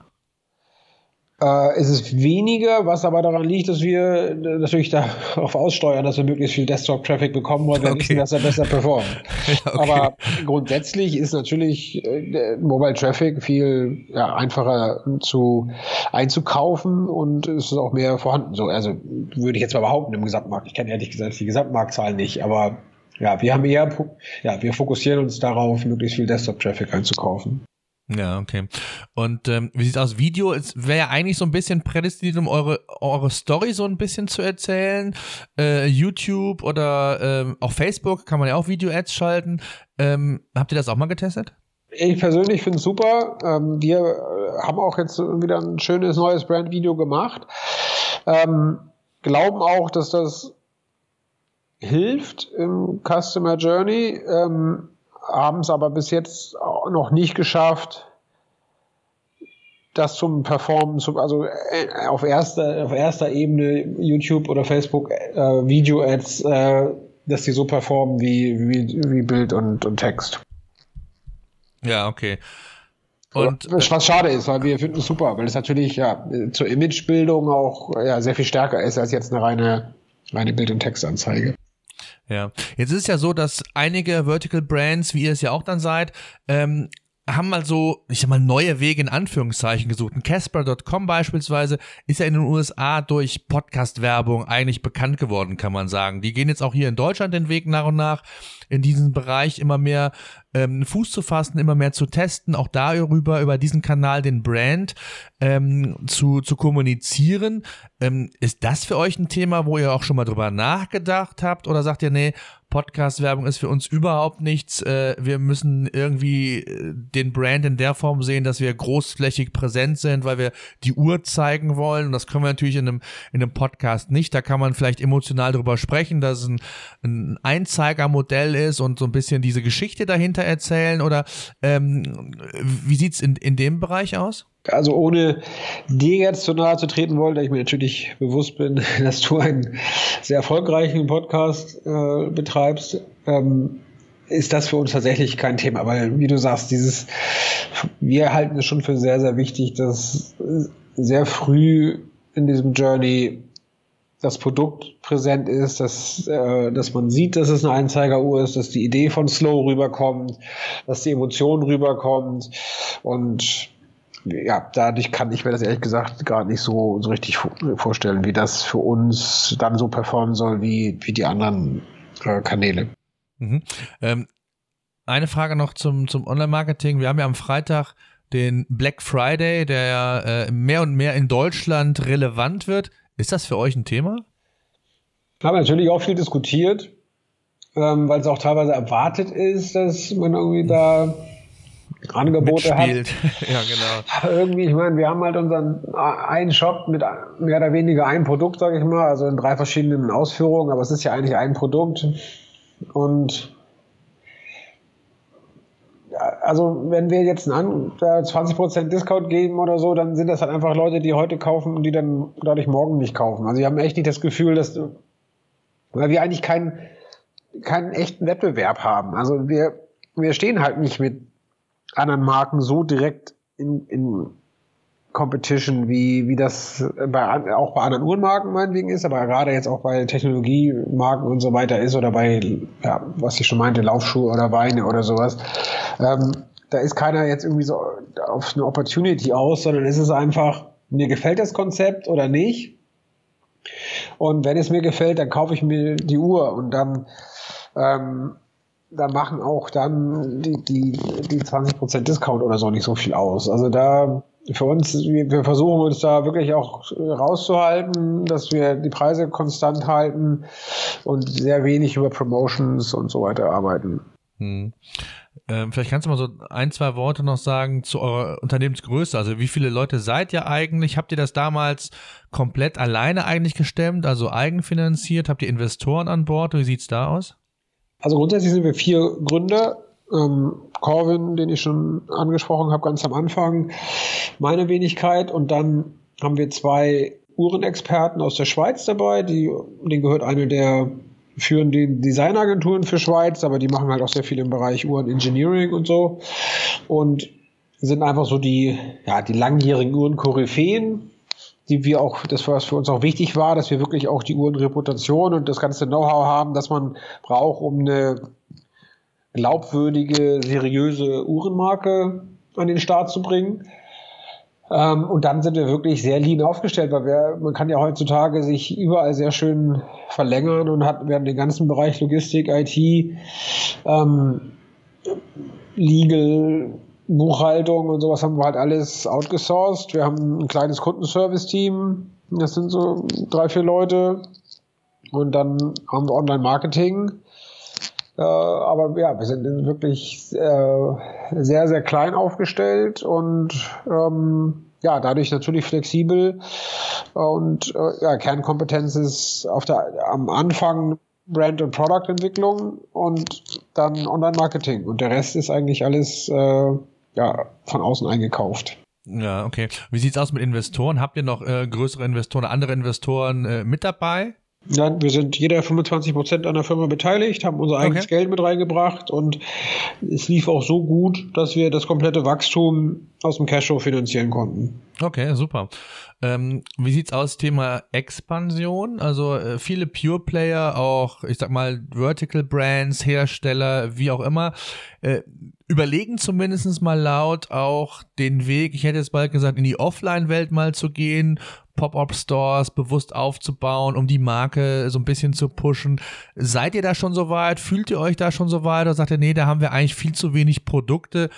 Äh, es ist weniger, was aber daran liegt, dass wir natürlich darauf aussteuern, dass wir möglichst viel Desktop-Traffic bekommen, weil wir okay. wissen, dass er besser performt. okay. Aber grundsätzlich ist natürlich äh, Mobile Traffic viel ja, einfacher zu einzukaufen und es ist auch mehr vorhanden. So, also würde ich jetzt mal behaupten im Gesamtmarkt. Ich kenne ehrlich gesagt die Gesamtmarktzahlen nicht, aber ja, wir haben eher, ja, wir fokussieren uns darauf, möglichst viel Desktop-Traffic einzukaufen. Ja, okay. Und ähm, wie sieht's aus? Video wäre ja eigentlich so ein bisschen prädestiniert, um eure, eure Story so ein bisschen zu erzählen. Äh, YouTube oder ähm, auch Facebook kann man ja auch Video-Ads schalten. Ähm, habt ihr das auch mal getestet? Ich persönlich finde es super. Ähm, wir äh, haben auch jetzt wieder ein schönes neues Brand-Video gemacht. Ähm, glauben auch, dass das hilft im Customer Journey. Ähm, haben es aber bis jetzt noch nicht geschafft, das zum Performen, zum, also äh, auf erster, auf erster Ebene YouTube oder Facebook äh, Video-Ads, äh, dass die so performen wie, wie, wie Bild und, und Text. Ja, okay. Und was schade ist, weil wir finden es super, weil es natürlich ja zur Imagebildung auch ja, sehr viel stärker ist als jetzt eine reine, reine Bild- und Textanzeige. Ja, jetzt ist es ja so, dass einige Vertical Brands, wie ihr es ja auch dann seid, ähm, haben mal so, ich sag mal, neue Wege in Anführungszeichen gesucht. Casper.com beispielsweise ist ja in den USA durch Podcast-Werbung eigentlich bekannt geworden, kann man sagen. Die gehen jetzt auch hier in Deutschland den Weg nach und nach in diesem Bereich immer mehr ähm, Fuß zu fassen, immer mehr zu testen, auch darüber, über diesen Kanal den Brand ähm, zu, zu kommunizieren. Ähm, ist das für euch ein Thema, wo ihr auch schon mal drüber nachgedacht habt? Oder sagt ihr, nee, Podcast-Werbung ist für uns überhaupt nichts. Äh, wir müssen irgendwie äh, den Brand in der Form sehen, dass wir großflächig präsent sind, weil wir die Uhr zeigen wollen. Und das können wir natürlich in einem, in einem Podcast nicht. Da kann man vielleicht emotional drüber sprechen, dass es ein, ein Einzeigermodell ist und so ein bisschen diese Geschichte dahinter erzählen. Oder ähm, wie sieht's in, in dem Bereich aus? Also ohne dir jetzt zu nahe zu treten wollen, da ich mir natürlich bewusst bin, dass du einen sehr erfolgreichen Podcast äh, betreibst, ähm, ist das für uns tatsächlich kein Thema, weil wie du sagst, dieses, wir halten es schon für sehr, sehr wichtig, dass sehr früh in diesem Journey das Produkt präsent ist, dass, äh, dass man sieht, dass es eine Einzeigeruhr ist, dass die Idee von Slow rüberkommt, dass die Emotion rüberkommt und ja, dadurch kann ich mir das ehrlich gesagt gar nicht so, so richtig vorstellen, wie das für uns dann so performen soll wie, wie die anderen äh, Kanäle. Mhm. Ähm, eine Frage noch zum, zum Online-Marketing. Wir haben ja am Freitag den Black Friday, der ja äh, mehr und mehr in Deutschland relevant wird. Ist das für euch ein Thema? Wir haben natürlich auch viel diskutiert, ähm, weil es auch teilweise erwartet ist, dass man irgendwie da Angebote Mitspielt. hat. ja, genau. Irgendwie, ich meine, wir haben halt unseren äh, einen Shop mit mehr oder weniger ein Produkt, sage ich mal, also in drei verschiedenen Ausführungen, aber es ist ja eigentlich ein Produkt. Und also wenn wir jetzt einen 20% Discount geben oder so, dann sind das halt einfach Leute, die heute kaufen und die dann dadurch morgen nicht kaufen. Also wir haben echt nicht das Gefühl, dass weil wir eigentlich keinen keinen echten Wettbewerb haben. Also wir wir stehen halt nicht mit anderen Marken so direkt in, in Competition, wie, wie das bei, auch bei anderen Uhrenmarken meinetwegen ist, aber gerade jetzt auch bei Technologiemarken und so weiter ist oder bei, ja, was ich schon meinte, Laufschuhe oder Weine oder sowas. Ähm, da ist keiner jetzt irgendwie so auf eine Opportunity aus, sondern es ist einfach, mir gefällt das Konzept oder nicht. Und wenn es mir gefällt, dann kaufe ich mir die Uhr und dann ähm, da machen auch dann die, die, die 20% Discount oder so nicht so viel aus. Also da für uns, wir, versuchen uns da wirklich auch rauszuhalten, dass wir die Preise konstant halten und sehr wenig über Promotions und so weiter arbeiten. Hm. Ähm, vielleicht kannst du mal so ein, zwei Worte noch sagen zu eurer Unternehmensgröße. Also wie viele Leute seid ihr eigentlich? Habt ihr das damals komplett alleine eigentlich gestemmt, also eigenfinanziert? Habt ihr Investoren an Bord? Wie sieht's da aus? Also grundsätzlich sind wir vier Gründer. Ähm, Corvin, den ich schon angesprochen habe, ganz am Anfang, meine Wenigkeit. Und dann haben wir zwei Uhrenexperten aus der Schweiz dabei, die, denen gehört eine der führenden Designagenturen für Schweiz, aber die machen halt auch sehr viel im Bereich Uhrenengineering und so. Und sind einfach so die, ja, die langjährigen Uhrenkoryphäen, die wir auch, das was für uns auch wichtig war, dass wir wirklich auch die Uhrenreputation und das ganze Know-how haben, das man braucht, um eine glaubwürdige, seriöse Uhrenmarke an den Start zu bringen. Ähm, und dann sind wir wirklich sehr lean aufgestellt, weil wir, man kann ja heutzutage sich überall sehr schön verlängern und hat, wir haben den ganzen Bereich Logistik, IT, ähm, Legal, Buchhaltung und sowas haben wir halt alles outgesourced. Wir haben ein kleines Kundenservice-Team. Das sind so drei, vier Leute. Und dann haben wir Online-Marketing. Äh, aber ja, wir sind wirklich äh, sehr, sehr klein aufgestellt und ähm, ja, dadurch natürlich flexibel. Und äh, ja, Kernkompetenz ist auf der, am Anfang Brand- und Product-Entwicklung und dann Online-Marketing. Und der Rest ist eigentlich alles äh, ja, von außen eingekauft. Ja, okay. Wie sieht's aus mit Investoren? Habt ihr noch äh, größere Investoren, andere Investoren äh, mit dabei? Ja, wir sind jeder 25 Prozent an der Firma beteiligt, haben unser eigenes okay. Geld mit reingebracht und es lief auch so gut, dass wir das komplette Wachstum aus dem Cashflow finanzieren konnten. Okay, super. Ähm, wie sieht's aus, Thema Expansion? Also äh, viele Pure Player, auch ich sag mal Vertical Brands, Hersteller, wie auch immer, äh, überlegen zumindest mal laut auch den Weg, ich hätte jetzt bald gesagt, in die Offline-Welt mal zu gehen, Pop-up-Stores bewusst aufzubauen, um die Marke so ein bisschen zu pushen. Seid ihr da schon so weit? Fühlt ihr euch da schon so weit? Oder sagt ihr, nee, da haben wir eigentlich viel zu wenig Produkte?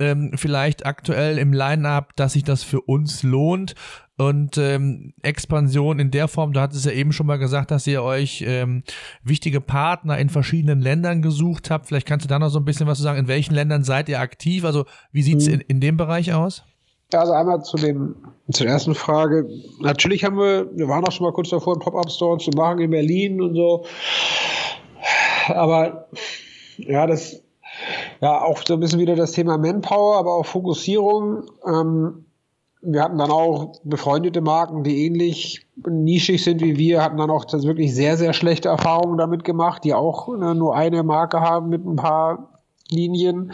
Ähm, vielleicht aktuell im Line-up, dass sich das für uns lohnt und ähm, Expansion in der Form, du hattest ja eben schon mal gesagt, dass ihr euch ähm, wichtige Partner in verschiedenen Ländern gesucht habt. Vielleicht kannst du da noch so ein bisschen was zu sagen. In welchen Ländern seid ihr aktiv? Also wie sieht's mhm. in, in dem Bereich aus? Also einmal zu dem, zur ersten Frage. Natürlich haben wir, wir waren auch schon mal kurz davor, einen Pop-Up-Store zu machen in Berlin und so. Aber ja, das, ja, auch so ein bisschen wieder das Thema Manpower, aber auch Fokussierung. Ähm, wir hatten dann auch befreundete Marken, die ähnlich nischig sind wie wir, hatten dann auch wirklich sehr, sehr schlechte Erfahrungen damit gemacht, die auch ne, nur eine Marke haben mit ein paar Linien.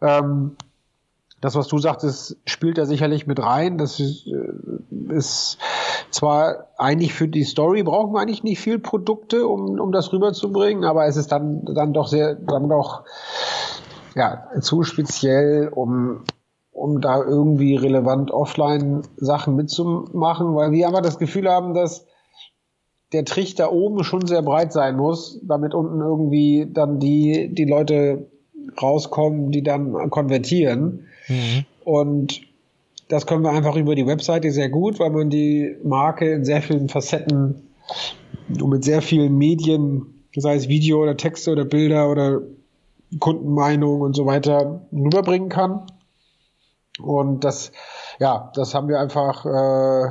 Ähm, das, was du sagtest, spielt da sicherlich mit rein. Das ist, äh, ist zwar eigentlich für die Story brauchen wir eigentlich nicht viel Produkte, um, um das rüberzubringen, aber es ist dann, dann doch sehr, dann doch ja, zu speziell, um um da irgendwie relevant offline Sachen mitzumachen, weil wir aber das Gefühl haben, dass der Trichter oben schon sehr breit sein muss, damit unten irgendwie dann die, die Leute rauskommen, die dann konvertieren. Mhm. Und das können wir einfach über die Webseite sehr gut, weil man die Marke in sehr vielen Facetten und mit sehr vielen Medien, sei es Video oder Texte oder Bilder oder Kundenmeinung und so weiter rüberbringen kann. Und das, ja, das haben wir einfach äh,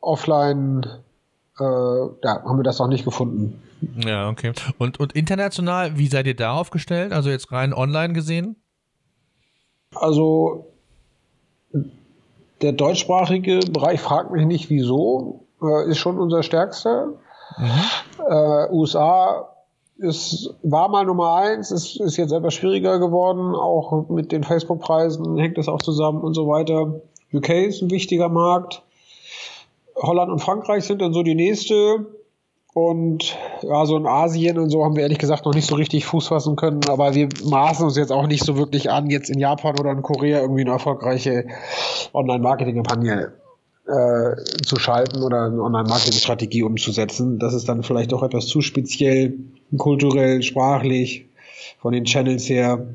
offline, äh, ja, haben wir das noch nicht gefunden. Ja, okay. Und, und international, wie seid ihr da aufgestellt? Also jetzt rein online gesehen? Also der deutschsprachige Bereich fragt mich nicht wieso, äh, ist schon unser stärkster. Mhm. Äh, USA es war mal Nummer eins, es ist jetzt etwas schwieriger geworden, auch mit den Facebook-Preisen hängt das auch zusammen und so weiter. UK ist ein wichtiger Markt. Holland und Frankreich sind dann so die nächste. Und ja, so in Asien und so haben wir ehrlich gesagt noch nicht so richtig Fuß fassen können, aber wir maßen uns jetzt auch nicht so wirklich an, jetzt in Japan oder in Korea irgendwie eine erfolgreiche Online-Marketing-Kampagne äh, zu schalten oder eine Online-Marketing-Strategie umzusetzen. Das ist dann vielleicht auch etwas zu speziell, kulturell, sprachlich, von den Channels her.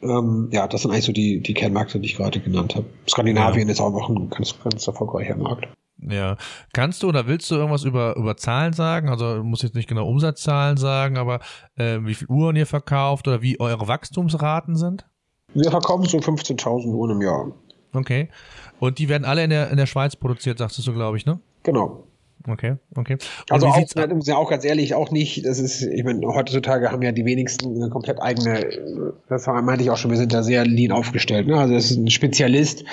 Ähm, ja, das sind eigentlich so die, die Kernmärkte, die ich gerade genannt habe. Skandinavien ja. ist auch noch ein ganz, ganz erfolgreicher Markt. Ja. Kannst du oder willst du irgendwas über, über Zahlen sagen? Also du musst jetzt nicht genau Umsatzzahlen sagen, aber äh, wie viel Uhren ihr verkauft oder wie eure Wachstumsraten sind? Wir verkaufen so 15.000 Uhren im Jahr. Okay. Und die werden alle in der, in der Schweiz produziert, sagst du, glaube ich, ne? Genau. Okay, okay. Und also auch, ja auch ganz ehrlich, auch nicht, das ist, ich meine, heutzutage haben ja die wenigsten eine komplett eigene, das meinte ich auch schon, wir sind da sehr lean aufgestellt. Ne? Also es ist ein Spezialist,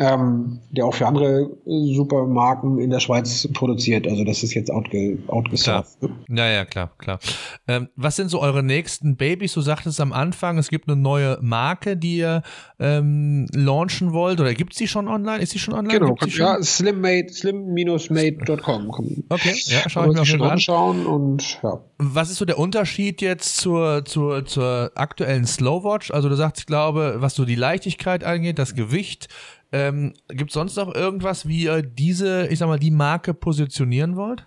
ähm, der auch für andere Supermarken in der Schweiz produziert. Also das ist jetzt outge, outgesourced. Klar. Ja, ja, klar, klar. Ähm, was sind so eure nächsten Babys? Du sagtest am Anfang, es gibt eine neue Marke, die ihr ähm, launchen wollt. Oder gibt es die schon online? Ist die schon online? Genau, ja, slimmade, slim-made.com kommen. Okay, ja, schau ich mir schon anschauen und ja. Was ist so der Unterschied jetzt zur, zur, zur aktuellen Slowwatch? Also du sagst, ich glaube, was so die Leichtigkeit angeht, das Gewicht, ähm, gibt es sonst noch irgendwas, wie ihr diese, ich sag mal, die Marke positionieren wollt?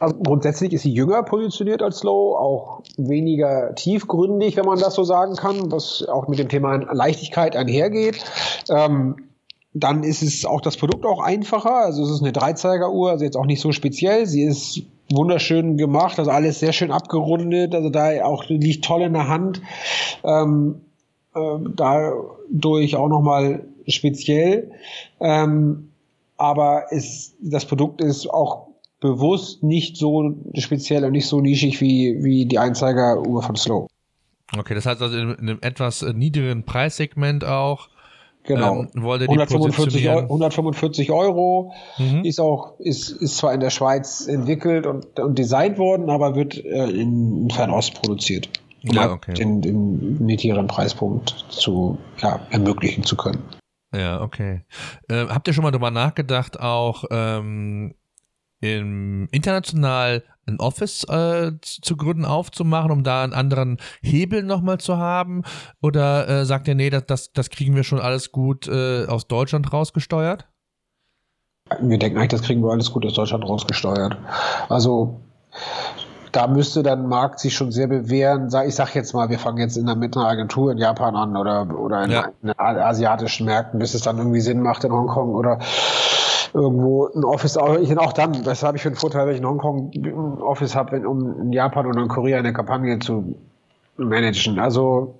Also grundsätzlich ist sie jünger positioniert als Slow, auch weniger tiefgründig, wenn man das so sagen kann, was auch mit dem Thema Leichtigkeit einhergeht. Ähm, dann ist es auch das Produkt auch einfacher. Also es ist eine Dreizeigeruhr, also jetzt auch nicht so speziell. Sie ist wunderschön gemacht, also alles sehr schön abgerundet. Also da auch liegt toll in der Hand. Ähm, äh, dadurch auch nochmal speziell. Ähm, aber ist, das Produkt ist auch bewusst nicht so speziell und nicht so nischig wie, wie die Einzeigeruhr von Slow. Okay, das heißt also in einem etwas niedrigeren Preissegment auch Genau. Ähm, wollte 145, Euro, 145 Euro mhm. ist auch, ist, ist zwar in der Schweiz entwickelt und, und designt worden, aber wird äh, in, Fernost produziert. Um ja, okay. den, den niedrigeren Preispunkt zu ja, ermöglichen zu können. Ja, okay. Äh, habt ihr schon mal darüber nachgedacht, auch ähm, im international ein Office äh, zu gründen, aufzumachen, um da einen anderen Hebel nochmal zu haben? Oder äh, sagt ihr, nee, das, das, das kriegen wir schon alles gut äh, aus Deutschland rausgesteuert? Wir denken eigentlich, das kriegen wir alles gut aus Deutschland rausgesteuert. Also da müsste dann Markt sich schon sehr bewähren. Ich sag jetzt mal, wir fangen jetzt in der, mit einer Agentur in Japan an oder, oder in, ja. in asiatischen Märkten, bis es dann irgendwie Sinn macht in Hongkong oder irgendwo ein Office, ich auch dann, das habe ich für einen Vorteil, wenn ich in Hongkong ein Office habe, um in Japan oder in Korea eine Kampagne zu managen. Also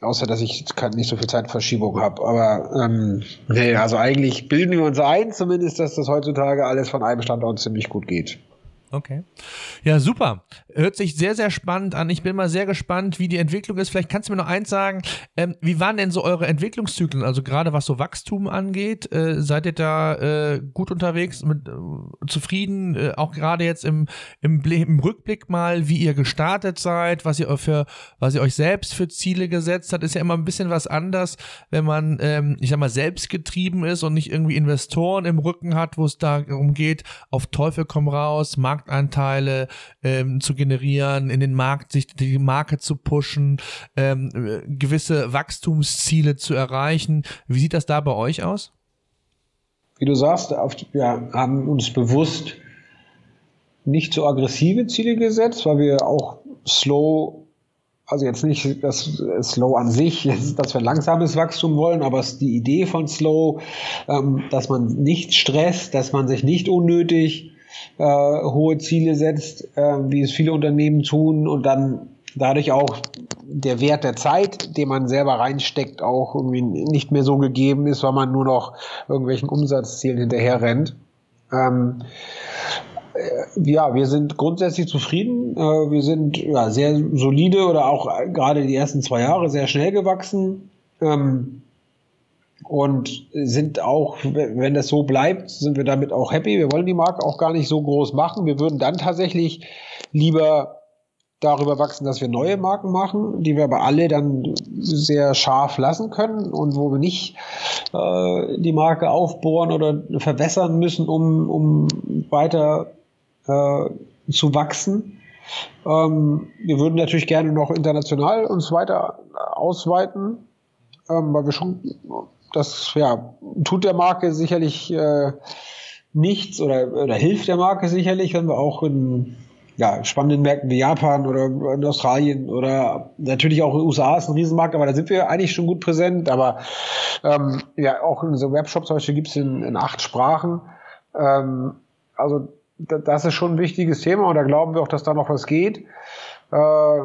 außer dass ich nicht so viel Zeitverschiebung habe. Aber ähm, nee, also eigentlich bilden wir uns ein, zumindest, dass das heutzutage alles von einem Standort ziemlich gut geht. Okay. Ja, super. Hört sich sehr, sehr spannend an. Ich bin mal sehr gespannt, wie die Entwicklung ist. Vielleicht kannst du mir noch eins sagen. Ähm, wie waren denn so eure Entwicklungszyklen? Also gerade was so Wachstum angeht, äh, seid ihr da äh, gut unterwegs, mit, äh, zufrieden? Äh, auch gerade jetzt im, im, im, Rückblick mal, wie ihr gestartet seid, was ihr für, was ihr euch selbst für Ziele gesetzt habt, ist ja immer ein bisschen was anders, wenn man, ähm, ich sag mal, selbst getrieben ist und nicht irgendwie Investoren im Rücken hat, wo es darum geht, auf Teufel komm raus, Markt Marktanteile ähm, zu generieren, in den Markt, sich die Marke zu pushen, ähm, gewisse Wachstumsziele zu erreichen. Wie sieht das da bei euch aus? Wie du sagst, wir haben uns bewusst nicht so aggressive Ziele gesetzt, weil wir auch slow also jetzt nicht das Slow an sich, dass wir langsames Wachstum wollen, aber die Idee von Slow, ähm, dass man nicht stresst, dass man sich nicht unnötig äh, hohe Ziele setzt, äh, wie es viele Unternehmen tun und dann dadurch auch der Wert der Zeit, den man selber reinsteckt, auch irgendwie nicht mehr so gegeben ist, weil man nur noch irgendwelchen Umsatzzielen hinterher rennt. Ähm, äh, ja, wir sind grundsätzlich zufrieden. Äh, wir sind ja, sehr solide oder auch gerade die ersten zwei Jahre sehr schnell gewachsen. Ähm, und sind auch, wenn das so bleibt, sind wir damit auch happy. Wir wollen die Marke auch gar nicht so groß machen. Wir würden dann tatsächlich lieber darüber wachsen, dass wir neue Marken machen, die wir aber alle dann sehr scharf lassen können und wo wir nicht äh, die Marke aufbohren oder verwässern müssen, um, um weiter äh, zu wachsen. Ähm, wir würden natürlich gerne noch international uns weiter ausweiten, ähm, weil wir schon das ja, tut der Marke sicherlich äh, nichts oder, oder hilft der Marke sicherlich, wenn wir auch in ja, spannenden Märkten wie Japan oder in Australien oder natürlich auch in den USA ist ein Riesenmarkt, aber da sind wir eigentlich schon gut präsent. Aber ähm, ja, auch in so Webshops zum Beispiel gibt es in, in acht Sprachen. Ähm, also das ist schon ein wichtiges Thema und da glauben wir auch, dass da noch was geht. Äh,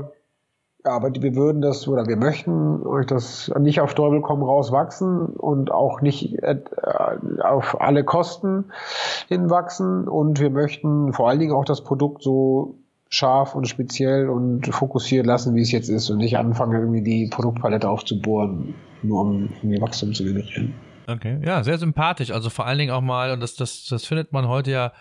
ja, aber wir würden das oder wir möchten euch das nicht auf Teufel komm raus wachsen und auch nicht äh, auf alle Kosten hinwachsen und wir möchten vor allen Dingen auch das Produkt so scharf und speziell und fokussiert lassen, wie es jetzt ist und nicht anfangen, irgendwie die Produktpalette aufzubohren, nur um irgendwie Wachstum zu generieren. Okay, ja, sehr sympathisch. Also vor allen Dingen auch mal, und das, das, das findet man heute ja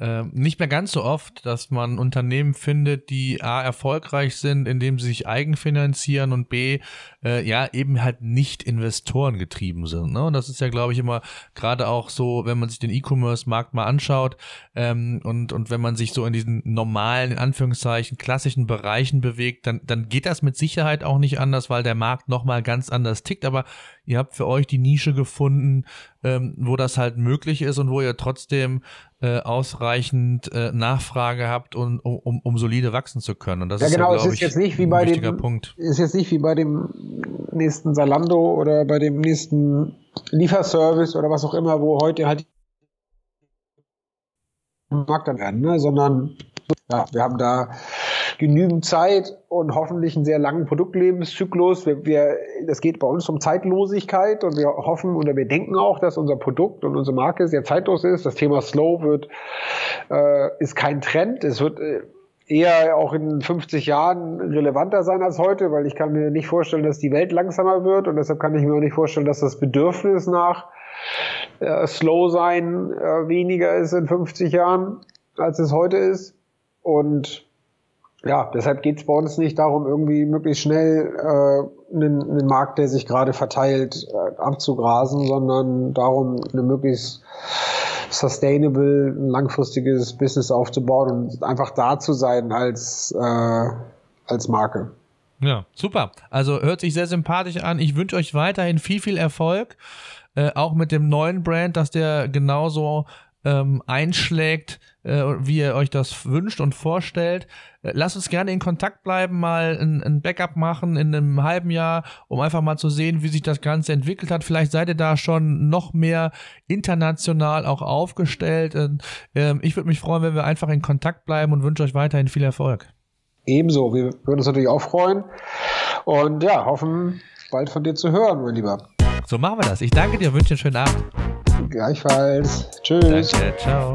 äh, nicht mehr ganz so oft, dass man Unternehmen findet, die A erfolgreich sind, indem sie sich eigenfinanzieren und B äh, ja eben halt nicht Investoren getrieben sind. Ne? Und das ist ja, glaube ich, immer gerade auch so, wenn man sich den E-Commerce-Markt mal anschaut ähm, und, und wenn man sich so in diesen normalen, in Anführungszeichen, klassischen Bereichen bewegt, dann, dann geht das mit Sicherheit auch nicht anders, weil der Markt nochmal ganz anders tickt. Aber ihr habt für euch die Nische gefunden, ähm, wo das halt möglich ist und wo ihr trotzdem äh, ausreichend äh, Nachfrage habt, um, um, um solide wachsen zu können. Und das ja, ist genau, ja, glaube ich, jetzt nicht wie bei dem, Punkt. Ist jetzt nicht wie bei dem nächsten Salando oder bei dem nächsten Lieferservice oder was auch immer, wo heute halt Markt dann werden, ne? sondern ja, wir haben da genügend Zeit und hoffentlich einen sehr langen Produktlebenszyklus. Wir, wir, das geht bei uns um Zeitlosigkeit und wir hoffen oder wir denken auch, dass unser Produkt und unsere Marke sehr zeitlos ist. Das Thema Slow wird, äh, ist kein Trend. Es wird äh, eher auch in 50 Jahren relevanter sein als heute, weil ich kann mir nicht vorstellen, dass die Welt langsamer wird und deshalb kann ich mir auch nicht vorstellen, dass das Bedürfnis nach äh, Slow sein äh, weniger ist in 50 Jahren, als es heute ist. Und ja, deshalb geht es bei uns nicht darum, irgendwie möglichst schnell äh, einen, einen Markt, der sich gerade verteilt, äh, abzugrasen, sondern darum, eine möglichst sustainable, langfristiges Business aufzubauen und einfach da zu sein als, äh, als Marke. Ja, super. Also hört sich sehr sympathisch an. Ich wünsche euch weiterhin viel, viel Erfolg. Äh, auch mit dem neuen Brand, dass der genauso ähm, einschlägt, äh, wie ihr euch das wünscht und vorstellt. Äh, lasst uns gerne in Kontakt bleiben, mal ein, ein, Backup machen in einem halben Jahr, um einfach mal zu sehen, wie sich das Ganze entwickelt hat. Vielleicht seid ihr da schon noch mehr international auch aufgestellt. Und, äh, ich würde mich freuen, wenn wir einfach in Kontakt bleiben und wünsche euch weiterhin viel Erfolg. Ebenso, wir würden uns natürlich auch freuen und ja, hoffen, bald von dir zu hören, mein Lieber. So machen wir das. Ich danke dir, wünsche dir einen schönen Abend. Gleichfalls. Tschüss. Danke, ciao.